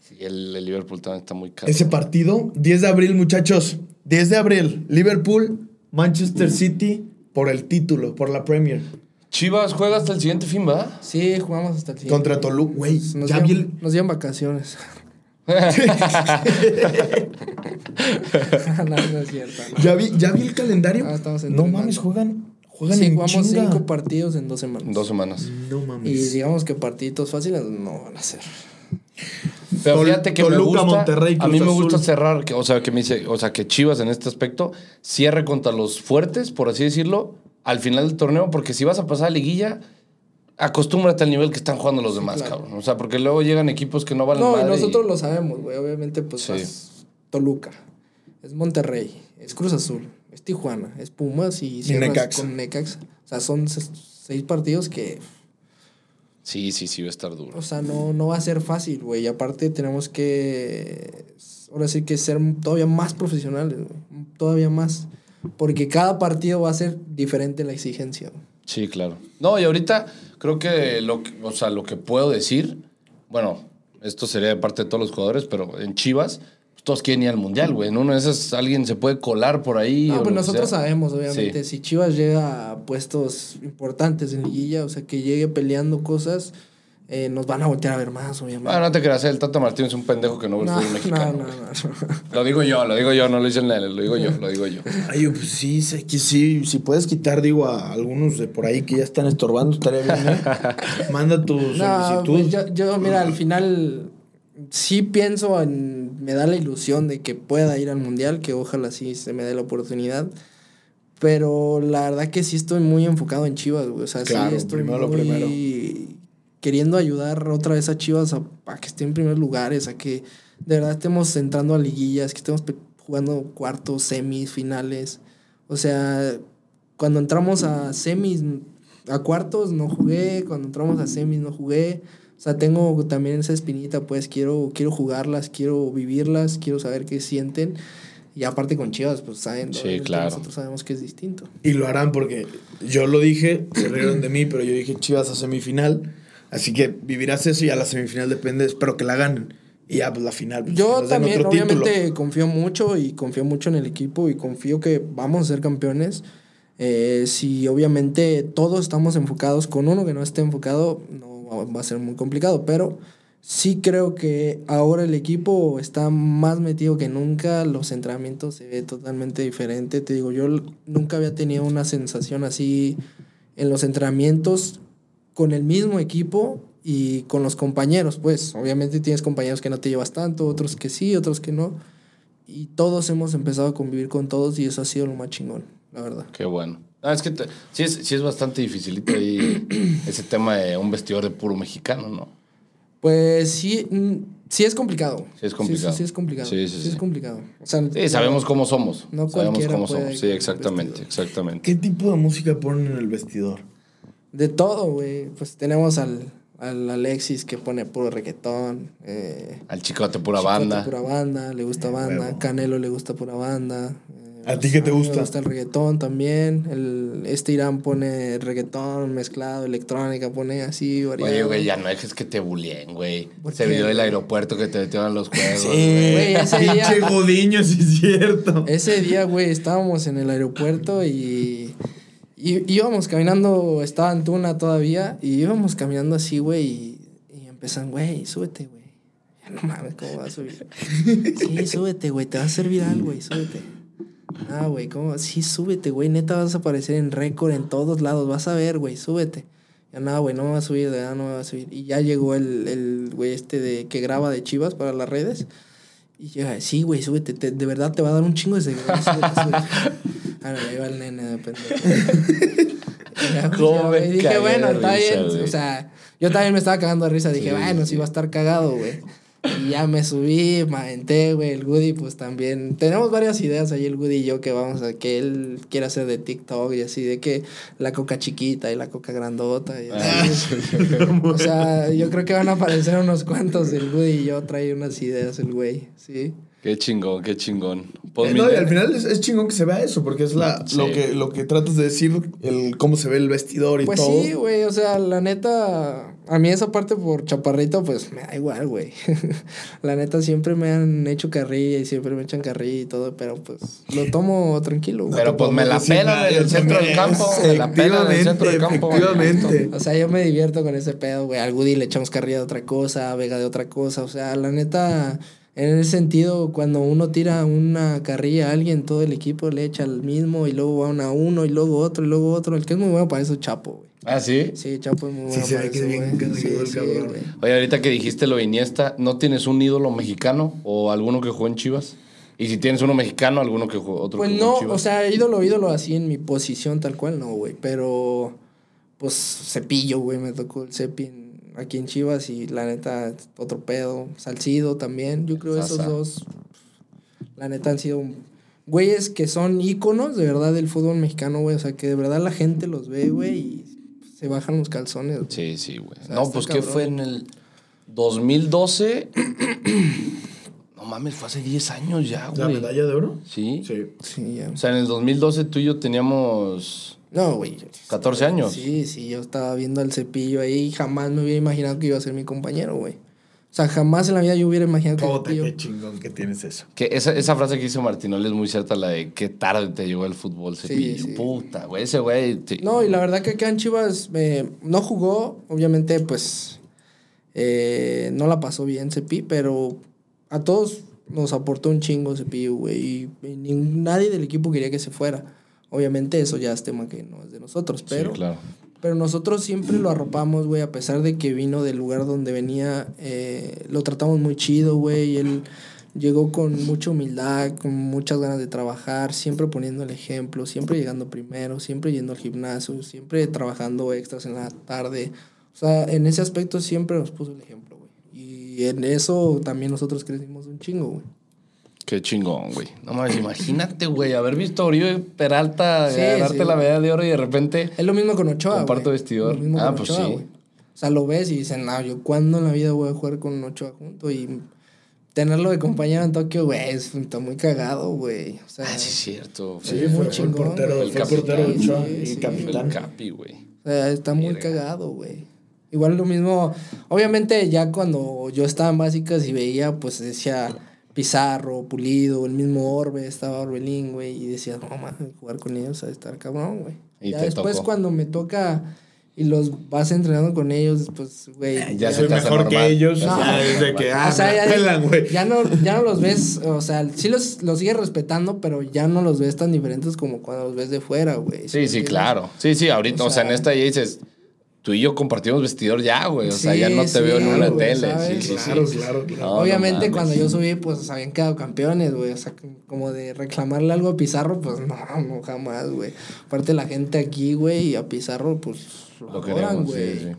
Sí, el, el Liverpool también está muy caro. Ese partido, 10 de abril, muchachos. 10 de abril, Liverpool, Manchester City por el título, por la Premier. Chivas juega hasta el siguiente fin, ¿va? Sí, jugamos hasta el siguiente. Contra Toluca, güey. Nos, Ya vi el. nos dieron vacaciones. no, no es cierto. no. Ya vi, ya vi el calendario. Ah, estamos no mames, juegan. Juegan Sí, en jugamos chinga. cinco partidos en dos semanas. Dos semanas. No Y mames. digamos que partiditos fáciles no van a ser. Pero fíjate que me gusta, Monterrey, a mí me gusta Azul. cerrar, que, o sea, que me dice, o sea, que Chivas en este aspecto cierre contra los fuertes, por así decirlo, al final del torneo, porque si vas a pasar a liguilla, acostúmbrate al nivel que están jugando los demás, claro. cabrón. O sea, porque luego llegan equipos que no valen No, y madre nosotros y- lo sabemos, güey. Obviamente, pues Sí. vas Toluca, es Monterrey, es Cruz Azul, es Tijuana, es Pumas y Necaxa. con Necaxa. O sea, son seis partidos que, Sí, sí, sí, va a estar duro. o sea, no, no va a ser fácil, güey. Y aparte tenemos que, ahora sí que ser todavía más profesionales, güey. Todavía más. Porque cada partido va a ser diferente la exigencia. güey. Sí, claro. No, y ahorita creo que lo que, o sea, lo que puedo decir, bueno, esto sería de parte de todos los jugadores, pero en Chivas, pues, todos quieren ir al Mundial, güey. En uno de esos alguien se puede colar por ahí. No, pues nosotros sea. sabemos, obviamente, Sí. si Chivas llega a puestos importantes en liguilla, o sea, que llegue peleando cosas, eh, nos van a voltear a ver más, obviamente. Ah, no te creas, el Tata Martínez es un pendejo que no ve el no, fútbol no, mexicano. no, no. Lo digo yo, lo digo yo, no lo dice el Nene, lo digo yo, lo digo yo. Ay, pues sí, sé que sí. Si puedes quitar, digo, a algunos de por ahí que ya están estorbando, estaría bien, ¿eh? Manda tu No, solicitud. pues yo, yo, mira, al final sí pienso en. Me da la ilusión de que pueda ir al mundial, que ojalá sí se me dé la oportunidad. Pero la verdad que sí estoy muy enfocado en Chivas, güey. O sea, Claro, sí estoy primero lo muy primero. Queriendo ayudar otra vez a Chivas a, a que esté en primeros lugares, a que de verdad estemos entrando a liguillas, que estemos jugando cuartos, semis, finales. O sea, cuando entramos a semis, a cuartos no jugué, cuando entramos a semis no jugué. O sea, tengo también esa espinita, pues quiero, quiero jugarlas, quiero vivirlas, quiero saber qué sienten. Y aparte con Chivas, pues saben, Sí, claro. nosotros sabemos que es distinto. Y lo harán porque yo lo dije, se rieron de mí, pero yo dije Chivas a semifinal. Así que vivirás eso y a la semifinal depende, espero que la ganen. Y ya, pues la final. pues, Yo también, título. obviamente, confío mucho y confío mucho en el equipo y confío que vamos a ser campeones. Eh, si obviamente todos estamos enfocados, con uno que no esté enfocado, no va- a ser muy complicado, pero sí creo que ahora el equipo está más metido que nunca, los entrenamientos se ve totalmente diferente. Te digo, yo nunca había tenido una sensación así en los entrenamientos con el mismo equipo y con los compañeros, pues obviamente tienes compañeros que no te llevas tanto, otros que sí, otros que no. Y todos hemos empezado a convivir con todos y eso ha sido lo más chingón, la verdad. Qué bueno. Ah, es que te- sí, es, sí es bastante dificilito ahí ese tema de un vestidor de puro mexicano, ¿no? Pues sí, mm, sí es complicado. Sí es complicado. Sí, sí es complicado. Sí, sí, es sí. complicado. O sea, Sí, sabemos cómo somos. No sabemos cómo somos. Sí, exactamente, exactamente. ¿Qué tipo de música ponen en el vestidor? De todo, güey. Pues tenemos al, al Alexis que pone puro reggaetón. Eh, Al chicote pura Chicote banda. Pura banda, le gusta banda. huevo. Canelo le gusta pura banda. eh, ¿A ti qué te gusta? Me gusta el reggaetón también. El, este Irán pone reggaetón mezclado, electrónica, pone así, variado. Oye, güey, ya no dejes que te bulleen, güey. ¿Por Ese qué, video del güey? aeropuerto que te metieron a los juegos, Sí, güey. Güey, ese día- pinche Godiño, sí es cierto. Ese día, güey, estábamos en el aeropuerto y, y íbamos caminando, estaba en Tuna todavía, y íbamos caminando así, güey, y, y empiezan, güey, súbete, güey. Ya no mames, ¿cómo vas a subir? Sí, súbete, güey, te va a servir algo, güey, súbete. Ah, güey, ¿cómo? Sí, súbete, güey, neta vas a aparecer en récord en todos lados, vas a ver, güey, súbete. Ya nada, güey, no me va a subir, de verdad no me va a subir. Y ya llegó el, el güey este de que graba de Chivas para las redes. Y llega, sí, güey, súbete, te- de verdad te va a dar un chingo de seguidores. Ah, no, ahí va el nene de pendejo. ¿Cómo me dije, bueno, está bien. O sea, yo también me estaba cagando de risa. Dije, Sí, bueno, sí. va a estar cagado, güey. Y ya me subí, me aventé, güey. El Woody, pues también. Tenemos varias ideas ahí, el Woody y yo, que vamos a. que él quiere hacer de TikTok y así, de que la coca chiquita y la coca grandota. Y así. o sea, yo creo que van a aparecer unos cuantos. El Woody y yo trae unas ideas, el güey, sí. Qué chingón, qué chingón. Pues, Eh, no, y al final es, es chingón que se vea eso, porque es la, Sí. lo, que, lo que tratas de decir, el cómo se ve el vestidor y Pues todo. sí, güey, o sea, la neta, a mí esa parte por chaparrito, pues me da igual, güey. la neta siempre me han hecho carrilla y siempre me echan carrilla y todo, pero pues lo tomo tranquilo, güey. Pero pues me la pelan en el centro del campo. Me la pelan en el centro del campo. Efectivamente. O sea, yo me divierto con ese pedo, güey. Al Woody le echamos carrilla de otra cosa, a Vega de otra cosa. O sea, la neta, en ese sentido, cuando uno tira una carrilla a alguien, todo el equipo le echa al mismo y luego van a uno y luego otro y luego otro. El que es muy bueno para eso es Chapo, güey. Ah, sí. Sí, Chapo es muy Sí, bueno se para ve que eso, es bien güey. conseguido el cabrón. güey. Oye, ahorita que dijiste lo de Iniesta, ¿no tienes un ídolo mexicano o alguno que jugó en Chivas? Y si tienes uno mexicano, alguno que jugó, otro Pues que jugó no, en Chivas. o sea, ídolo, ídolo así en mi posición tal cual, no, güey. Pero, pues, Cepillo, güey, me tocó el Cepi en- aquí en Chivas y la neta, otro pedo. Salcido también, yo creo esos Sasa. dos, la neta han sido güeyes que son íconos de verdad del fútbol mexicano, güey. O sea, que de verdad la gente los ve, güey, y se bajan los calzones. güey. Sí, sí, güey. sea, no, pues que fue en el 2012. no mames, fue hace 10 años ya, güey. ¿La medalla de oro? Sí. Sí. Sí, ya. O sea, en el 2012 tú y yo teníamos No, güey. yo- 14 años. Sí, sí, yo estaba viendo al cepillo ahí y jamás me hubiera imaginado que iba a ser mi compañero, güey. O sea, jamás en la vida yo hubiera imaginado que el Puta, qué chingón que tienes eso. Que esa, esa frase que hizo Martinoli es muy cierta, la de qué tarde te llegó el fútbol, Cepillo. sí. Puta, güey, ese güey. No, y la verdad que acá en Chivas eh, no jugó, obviamente, pues Eh, no la pasó bien Cepi, pero a todos nos aportó un chingo Cepillo, güey. Y, nadie del equipo quería que se fuera. Obviamente eso ya es tema que no es de nosotros, pero... sí, claro. Pero nosotros siempre lo arropamos, güey, a pesar de que vino del lugar donde venía, eh, lo tratamos muy chido, güey. Él llegó con mucha humildad, con muchas ganas de trabajar, siempre poniendo el ejemplo, siempre llegando primero, siempre yendo al gimnasio, siempre trabajando extras en la tarde. O sea, en ese aspecto siempre nos puso el ejemplo, güey. Y en eso también nosotros crecimos un chingo, güey. Qué chingón, güey. No mames, imagínate, güey, haber visto a Oribe Peralta Sí, ganarte sí. la medalla de oro y de repente. Es lo mismo con Ochoa. Comparto güey. vestidor. Lo mismo Ah, con pues Ochoa, sí. güey. O sea, lo ves y dices, no, yo cuándo en la vida voy a jugar con Ochoa junto y tenerlo de compañero en Tokio, güey, es- está muy cagado, güey. O sea, Ah, sí, es cierto. Sí, Fue, fue, muy fue el chingón, portero, fue el El portero de. Ochoa Sí, y sí. fue capitán. el Capi, güey. o sea, está muy cagado, güey. Igual lo mismo, obviamente ya cuando yo estaba en básicas y veía, pues decía Pizarro, Pulido, el mismo Orbe, estaba Orbelín, güey, y decía, no, mames, jugar con ellos a estar cabrón, güey. Y Ya te después tocó. cuando me toca y los vas entrenando con ellos, pues, güey. Ya se Soy mejor que ellos. No. ya desde que, ah, o sea, ya, pelan, ya no, ya no los ves, o sea, sí los, los sigues respetando, pero ya no los ves tan diferentes como cuando los ves de fuera, güey. Sí, sí, claro. Sí, sí, ahorita, O o sea, en sea- esta ya dices, tú y yo compartimos vestidor ya, güey. O sea, Sí, ya no te sí, veo en una claro, güey, tele. ¿sabes? Sí, sí, sí. Claro, claro, claro. No, no Obviamente mames. cuando yo subí, pues habían quedado campeones, güey. O sea, como de reclamarle algo a Pizarro, pues no, no jamás, güey. Aparte la gente aquí, güey, y a Pizarro, pues lo, Lo adoran, queremos, güey. sí, sí.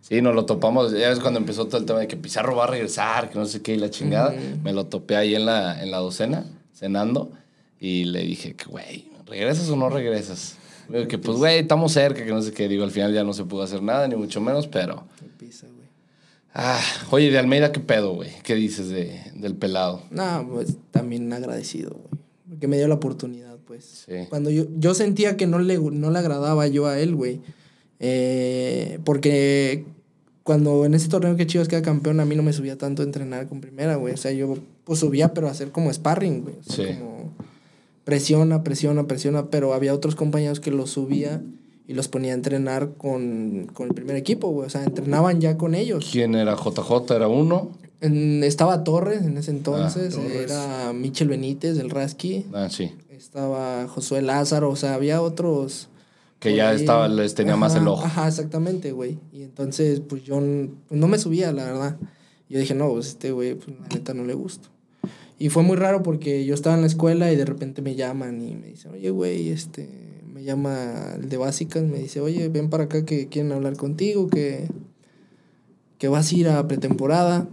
Sí, nos lo topamos. Ya es cuando empezó todo el tema de que Pizarro va a regresar, que no sé qué, y la chingada. Me lo topé ahí en la, en la docena, cenando, y le dije que, güey, ¿regresas o no regresas? Dijo que, pues, güey, estamos cerca, que no sé qué. Digo, al final ya no se pudo hacer nada, ni mucho menos, pero... Güey. Ah, oye, de Almeida, ¿qué pedo, güey? ¿Qué dices de, del pelado? No, pues también agradecido, güey. Porque me dio la oportunidad, pues. Sí. Cuando yo, yo sentía que no le, no le agradaba yo a él, güey. Eh, porque cuando en ese torneo que Chivas queda campeón, a mí no me subía tanto a entrenar con primera, güey. O sea, yo pues subía, pero a hacer como sparring, güey. O sea, Sí. como presiona, presiona, presiona. Pero había otros compañeros que los subía y los ponía a entrenar con, con el primer equipo, güey. O sea, entrenaban ya con ellos. ¿Quién era JJ? ¿Era uno? En- estaba Torres en ese entonces, Torres. era Michel Benítez, del Rasky, Ah, sí. estaba Josué Lázaro, o sea, había otros. Que ya ahí. estaba, les tenía más el ojo. Ajá, exactamente, güey. Y entonces, pues yo no me subía, la verdad. Yo dije, no, pues este güey, pues la neta no le gusto. Y fue muy raro porque yo estaba en la escuela y de repente me llaman y me dicen, oye, güey, este, me llama el de básicas, me dice, oye, ven para acá que quieren hablar contigo, que, que vas a ir a pretemporada.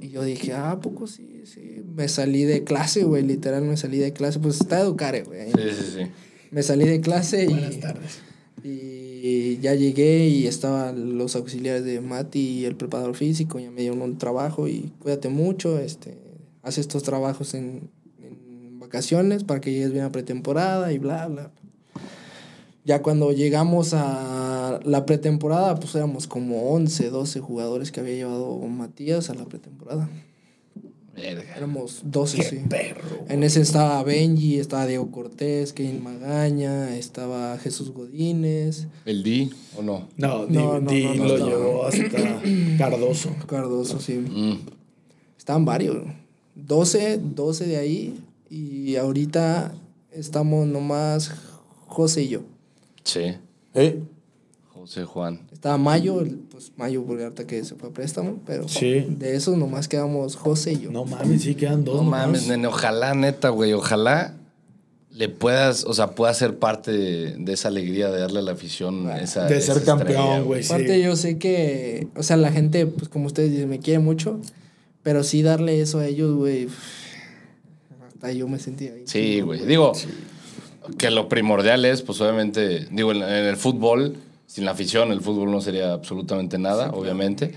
Y yo dije, ah, ¿a poco sí, sí. Me salí de clase, güey, literal me salí de clase. Pues está Educare, güey. Sí, sí, sí. Me salí de clase y... Buenas tardes. Y ya llegué y estaban los auxiliares de Mati y el preparador físico. Ya me dieron un trabajo y cuídate mucho. Este, haz estos trabajos en, en vacaciones para que llegues bien a pretemporada y bla, bla. Ya cuando llegamos a la pretemporada, pues éramos como 11, 12 jugadores que había llevado Matías a la pretemporada. Verga. Éramos 12, Qué sí. perro. En ese estaba Benji, estaba Diego Cortés, Kevin Magaña, estaba Jesús Godínez, ¿El D o no? No, No, Di, no, Di no, no lo llevó hasta Cardoso. Cardoso, sí. Mm. Estaban varios. 12, 12 de ahí. Y ahorita estamos nomás José y yo. Sí. ¿Eh? José Juan. Estaba Mayo, el- pues Mayo porque ahorita que se fue a préstamo, pero Sí. de esos nomás quedamos José y yo. No mames, sí quedan dos. No nomás. mames, nene, ojalá, neta, güey, ojalá le puedas, o sea, puedas ser parte de, de esa alegría de darle a la afición esa De esa ser campeón, estrella, güey. sí. Aparte yo sé que, o sea, la gente, pues como ustedes dicen, me quiere mucho, pero sí darle eso a ellos, güey. Hasta yo me sentía ahí. Sí, güey. Digo, que lo primordial es, pues obviamente, digo, en, en el fútbol, sin la afición, el fútbol no sería absolutamente nada, obviamente.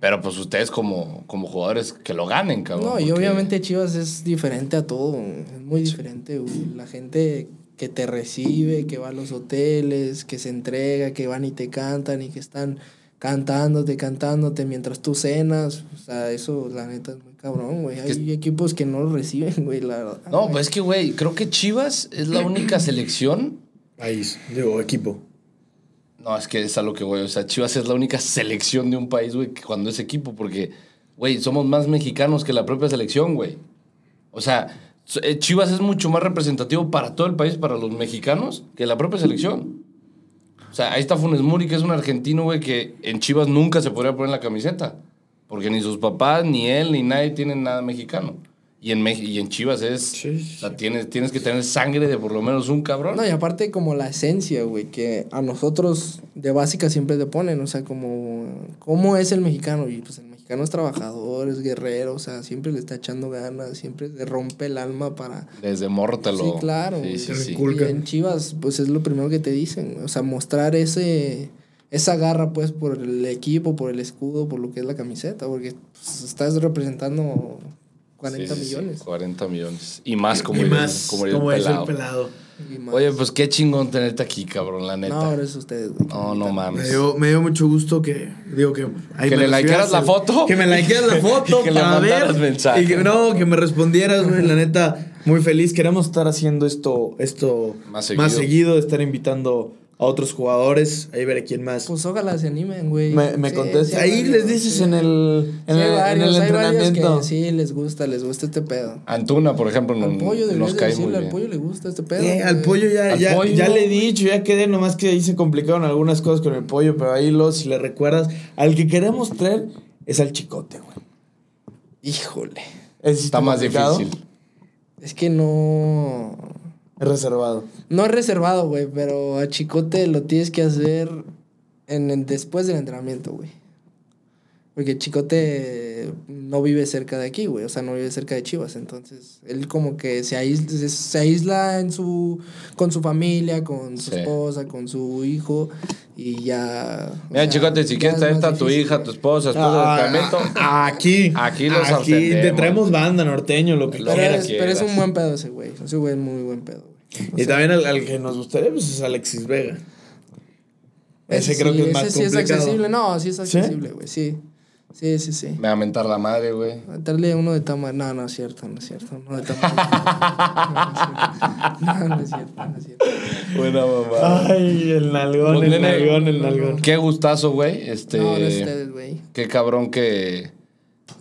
Pero pues ustedes como, como jugadores que lo ganen, cabrón. No, y porque- obviamente Chivas es diferente a todo, es muy diferente, güey. La gente que te recibe, que va a los hoteles, que se entrega, que van y te cantan y que están cantándote, cantándote mientras tú cenas, o sea, eso la neta es muy cabrón, güey. Hay equipos que no lo reciben, güey, la verdad. No, pues es que, güey, creo que Chivas es la única selección. País, digo, equipo. No, es que es a lo que, güey. O sea, Chivas es la única selección de un país, güey, cuando es equipo, porque, güey, somos más mexicanos que la propia selección, güey. O sea, eh, Chivas es mucho más representativo para todo el país, para los mexicanos, que la propia selección. O sea, ahí está Funes Mori, que es un argentino, güey, que en Chivas nunca se podría poner la camiseta. Porque ni sus papás, ni él, ni nadie tienen nada mexicano. Y en, Mex- y en Chivas es. Sí, sí. O sea, tienes, tienes que tener sangre de por lo menos un cabrón. No, y aparte como la esencia, güey, que a nosotros de básica siempre te ponen, o sea, como, ¿cómo es el mexicano? Y pues el mexicano es trabajador, es guerrero, o sea, siempre le está echando ganas, siempre le rompe el alma para... Desde morro te lo. Sí, claro. Sí, sí, sí. Y en Chivas, pues es lo primero que te dicen, o sea, mostrar ese... Esa garra, pues, por el equipo, por el escudo, por lo que es la camiseta, porque pues, estás representando 40 Sí, sí, sí, millones. 40 millones. Y más como y el- más, como como, el es pelado. el pelado. Oye, pues qué chingón tenerte aquí, cabrón, la no, neta. ahora es ustedes, güey. No, no Me mames. dio, me dio mucho gusto que, digo que... ahí Que me le likearas la foto. Que me likearas la foto Y que le para mandaras ver. mensaje. Y que, no, que me respondieras, güey, la neta, muy feliz. Queremos estar haciendo esto, esto Más seguido. estar invitando a otros jugadores. Ahí veré quién más Pues ojalá se animen, güey. me, me Sí, contesta. sí hay ahí varios, les dices sí. en el, en Sí, el, hay en el entrenamiento. que sí les gusta, les gusta este pedo. Antuna, por ejemplo, no, Al pollo nos cae muy decirle, al bien. pollo le gusta este pedo. Eh, al pollo ya, Al ya, pollo. ya le he dicho, ya quedé, nomás que ahí se complicaron algunas cosas con el pollo, pero ahí lo, si le recuerdas, al que queremos traer es al chicote, güey. Híjole. Está más complicado, difícil. Es que no. Es reservado. No es reservado, güey, pero a Chicote lo tienes que hacer en el- después del entrenamiento, güey. Porque Chicote no vive cerca de aquí, güey. O sea, no vive cerca de Chivas. Entonces, él como que se aísla, se aísla en su, con su familia, con su Sí. esposa, con su hijo. Y ya. Mira, chicote, si quieres más a tu hija, tu esposa, del Ah, entrenamiento. ah, aquí. Aquí los Aquí te traemos banda norteño, lo que Lo Pero que quieras. es, pero es un buen pedo ese güey. Ese güey es muy buen pedo, güey. O Y sea, también al, al que nos gustaría, pues es Alexis Vega. Ese creo que es más ese sí es complicado. accesible. No, sí es ¿Sí? accesible, güey. Sí. Sí, sí, sí. Me va a mentar la madre, güey. Darle uno de tama. No, no es cierto, no es cierto. No de tama. No, no es cierto, no es cierto. Buena mamá. Ay, el nalgón, Pues, el nene, nalgón, el nalgón. Qué gustazo, güey. Este, No, no es ustedes, güey. qué cabrón que,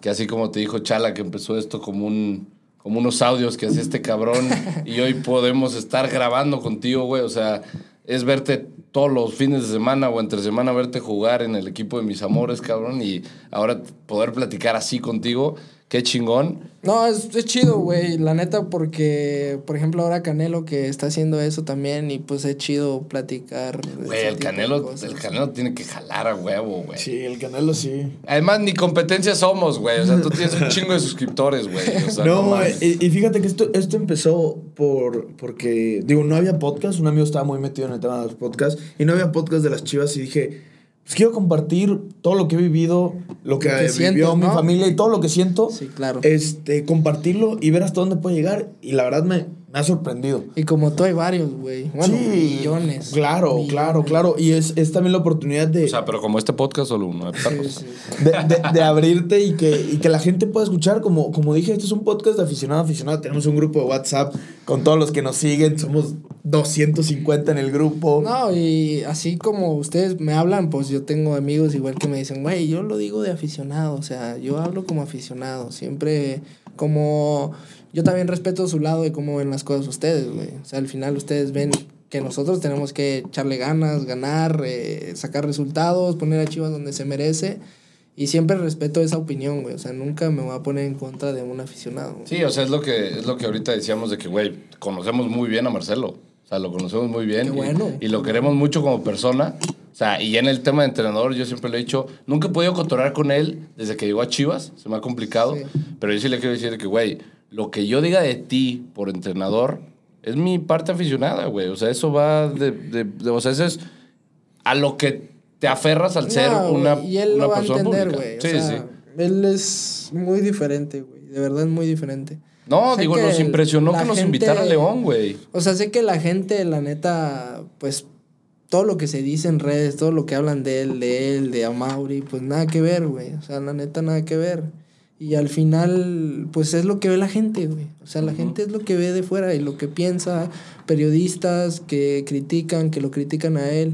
que así como te dijo Chala, que empezó esto como un como unos audios que hacía este cabrón y hoy podemos estar grabando contigo, güey. O sea, es verte todos los fines de semana o entre semana, verte jugar en el equipo de mis amores, cabrón, y ahora poder platicar así contigo, qué chingón. No, es, es chido, güey. La neta, porque, por ejemplo, ahora Canelo que está haciendo eso también. Y pues es chido platicar. Güey, el canelo, el canelo tiene que jalar a huevo, güey. Sí, el canelo sí. Además, ni competencia somos, güey. O sea, tú tienes un chingo de suscriptores, güey. O sea, no, y, y fíjate que esto, esto empezó por porque, digo, no había podcast, un amigo estaba muy metido en el tema de los podcasts, y no había podcast de las chivas, y dije, pues quiero compartir todo lo que he vivido, lo que, que vivió sientes, mi ¿no? familia y todo lo que siento, Sí, claro. este, compartirlo y ver hasta dónde puede llegar, y la verdad me, me ha sorprendido. Y como tú hay varios, güey. Bueno, Sí, millones. Claro, Millones. claro, claro, y es, es también la oportunidad de... O sea, pero como este podcast solo uno de Sí, perros. sí. de, de- de abrirte y que, y que la gente pueda escuchar. Como, como dije, este es un podcast de aficionado a aficionado. Tenemos un grupo de WhatsApp con todos los que nos siguen. Somos 250 en el grupo. No, y así como ustedes me hablan, pues yo tengo amigos igual que me dicen, güey, yo lo digo de aficionado, o sea, yo hablo como aficionado, siempre como yo también respeto su lado de cómo ven las cosas ustedes, güey. O sea, al final ustedes ven que nosotros tenemos que echarle ganas, ganar, eh, sacar resultados, poner a Chivas donde se merece. Y siempre respeto esa opinión, güey. O sea, nunca me voy a poner en contra de un aficionado. güey. Sí, o sea, es lo que, es lo que ahorita decíamos de que, güey, conocemos muy bien a Marcelo. O sea, lo conocemos muy bien. Qué y- bueno. Y, lo queremos mucho como persona. O sea, y en el tema de entrenador, yo siempre le he dicho, nunca he podido cotorrear con él desde que llegó a Chivas. Se me ha complicado. Sí. Pero yo sí le quiero decir que, güey, lo que yo diga de ti por entrenador es mi parte aficionada, güey. O sea, eso va de, de- de- O sea, eso es a lo que te aferras al ser una, güey, y él una lo va a persona entender, güey. O Sí, sea, sí. Él es muy diferente, güey. De verdad es muy diferente. No, Sé digo, nos impresionó que nos gente- invitara a León, güey. O sea, sé que la gente, la neta, pues todo lo que se dice en redes, todo lo que hablan de él, de él, de Amauri, pues nada que ver, güey. O sea, la neta, nada que ver. Y al final, pues es lo que ve la gente, güey. O sea, la gente es lo que ve de fuera y lo que piensa, periodistas que critican, que lo critican a él.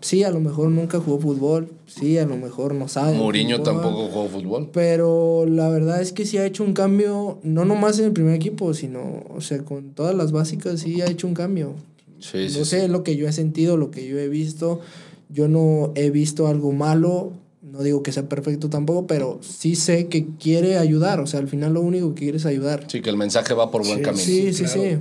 sí, a lo mejor nunca jugó fútbol, sí, a lo mejor no sabe. Mourinho tampoco jugó fútbol. Pero la verdad es que sí ha hecho un cambio, no nomás en el primer equipo, sino, o sea, con todas las básicas sí ha hecho un cambio. Sí, sí, no sé, sí. lo que yo he sentido, lo que yo he visto. Yo no he visto algo malo, no digo que sea perfecto tampoco, pero sí sé que quiere ayudar. O sea, al final lo único que quiere es ayudar. Sí, que el mensaje va por buen Sí, camino. Sí, sí, claro. sí.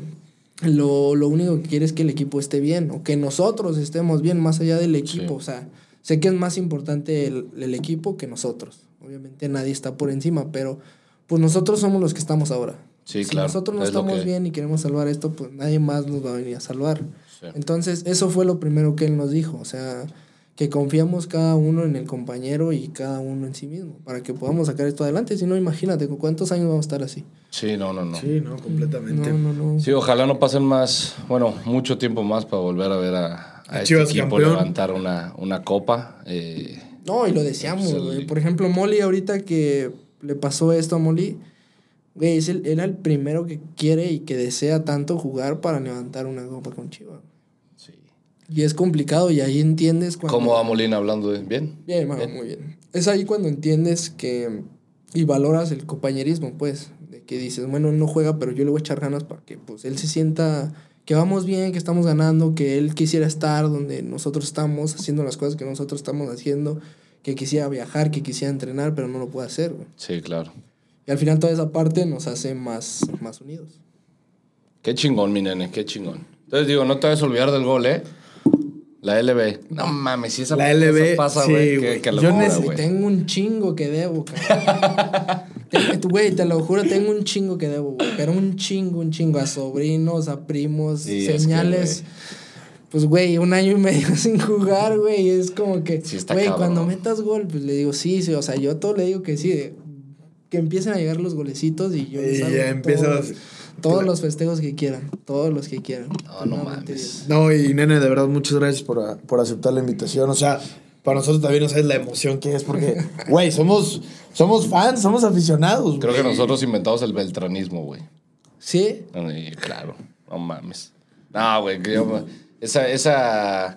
Lo, lo único que quiere es que el equipo esté bien o que nosotros estemos bien más allá del equipo. Sí. O sea, sé que es más importante el, el equipo que nosotros. Obviamente nadie está por encima, pero pues nosotros somos los que estamos ahora. Sí, si claro, nosotros no es estamos que- bien y queremos salvar esto, pues nadie más nos va a venir a salvar. Sí. Entonces, eso fue lo primero que él nos dijo. O sea, que confiamos cada uno en el compañero y cada uno en sí mismo para que podamos sacar esto adelante. Si no, imagínate, ¿con cuántos años vamos a estar así? Sí, no, no, no. Sí, no, completamente. No, no, no. Sí, ojalá no pasen más, bueno, mucho tiempo más para volver a ver a, a este Chivas equipo campeón. levantar una, una copa. eh, No, y lo deseamos, Pues el-. Por ejemplo, Molly, ahorita que le pasó esto a Molly, güey, es el- era el primero que quiere y que desea tanto jugar para levantar una copa con Chivas. Y es complicado y ahí entiendes cuando... ¿Cómo va Molina hablando? de- ¿Bien? Bien, muy bien. Es ahí cuando entiendes que... Y valoras el compañerismo, pues. De que dices, bueno, no juega, pero yo le voy a echar ganas para que pues, él se sienta que vamos bien, que estamos ganando, que él quisiera estar donde nosotros estamos, haciendo las cosas que nosotros estamos haciendo, que quisiera viajar, que quisiera entrenar, pero no lo puede hacer, güey. Sí, claro. Y al final toda esa parte nos hace más, más unidos. Qué chingón, mi nene, qué chingón. Entonces digo, no te vayas a olvidar del gol, ¿eh? La LB. No mames, si esa La cosa LB, pasa, sí, güey, qué Yo locura, neces- güey. Tengo un chingo que debo, cabrón. Güey, te lo juro, tengo un chingo que debo, güey. Pero un chingo, un chingo. A sobrinos, a primos, Sí, es que, señales. pues, güey, un año y medio sin jugar, güey. Es como que, Sí güey, cuando metas gol, pues le digo, sí, sí. O sea, yo todo le digo que sí. de- que empiecen a llegar los golecitos y yo Y ya empiezas- todos, los festejos que quieran. Todos los que quieran. No, no mames. No, y nene, de verdad, muchas gracias por, por aceptar la invitación. O sea, para nosotros también no sabes la emoción que es, porque, güey, somos, somos fans, somos aficionados. Creo que nosotros inventamos el beltranismo, güey. Sí, Y claro, no mames. No, güey, que yo- esa, esa...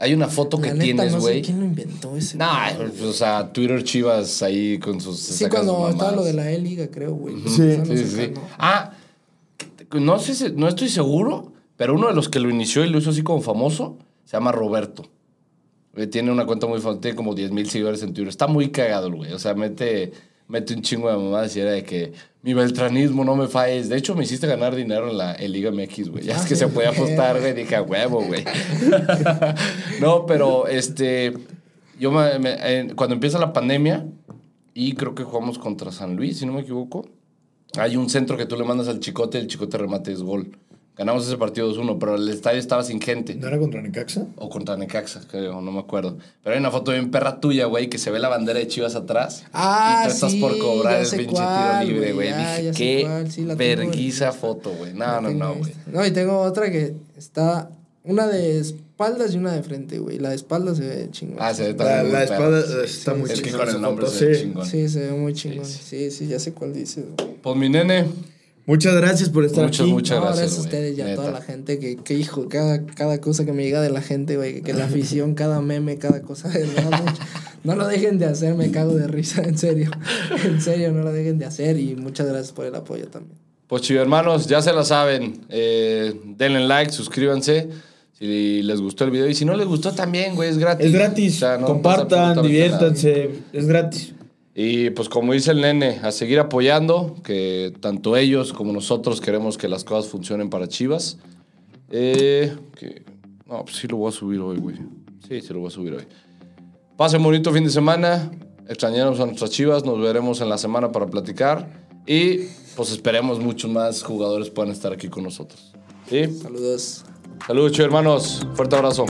Hay una foto que neta, tienes, no sé güey. quién lo inventó ese. No, güey. o sea, Twitter Chivas ahí con sus... Sí, cuando estaba lo de la E-Liga, creo, güey. Sí. Sí, sí. Ah, no sé, si- no estoy seguro, pero uno de los que lo inició y lo hizo así como famoso se llama Roberto. Eh, Tiene una cuenta muy famosa, tiene como 10 mil seguidores en Twitter. Está muy cagado el güey. O sea, mete, mete un chingo de mamadas y era de que mi beltranismo no me falles. De hecho, me hiciste ganar dinero en la en Liga MX, güey. Ya es Ah, que sí. se podía apostar, güey. Dije, a huevo, güey. no, pero este. Yo me- cuando empieza la pandemia, y creo que jugamos contra San Luis, si no me equivoco. Hay un centro que tú le mandas al chicote, el chicote remate es gol. Ganamos ese partido 2-1, pero el estadio estaba sin gente. ¿No era contra Necaxa? O contra Necaxa, creo, no me acuerdo. Pero hay una foto bien perra tuya, güey, que se ve la bandera de Chivas atrás. Ah, y tú estás por cobrar el pinche cuál, tiro libre, güey, ya, Dije, ya qué sí, verguiza foto, güey. No, La no, no, güey. No, y tengo otra que está. Una de espaldas y una de frente, güey. La de espaldas se ve chingón. Ah, se ve La, también la espada perra. está Sí, muy sí. Es que con el nombre se ve sí. chingón. Sí, se ve muy chingón. sí. Sí, sí, ya sé cuál dices, güey. Pues mi nene, Muchas gracias por estar Muchas, aquí. muchas No, gracias, gracias a ustedes y a toda la gente que, que hijo, cada, cada cosa que me llega de la gente, güey, que, que la afición, cada meme, cada cosa, de verdad, mucho- no lo dejen de hacer, me cago de risa, en serio. En serio, no lo dejen de hacer y muchas gracias por el apoyo también. pues chido hermanos, ya se la saben. Eh, denle like, suscríbanse. Si les gustó el video. Y si no les gustó también, güey, es gratis. Es gratis. O sea, no pasa Compartan, diviértanse. Es gratis. Y pues como dice el nene, a seguir apoyando, que tanto ellos como nosotros queremos que las cosas funcionen para Chivas. Eh, que, no, pues sí lo voy a subir hoy, güey. Sí, sí lo voy a subir hoy. Pasen bonito fin de semana. Extrañaremos a nuestras Chivas. Nos veremos en la semana para platicar. Y pues esperemos muchos más jugadores puedan estar aquí con nosotros. ¿Sí? Saludos. Saludos, hermanos. Fuerte abrazo.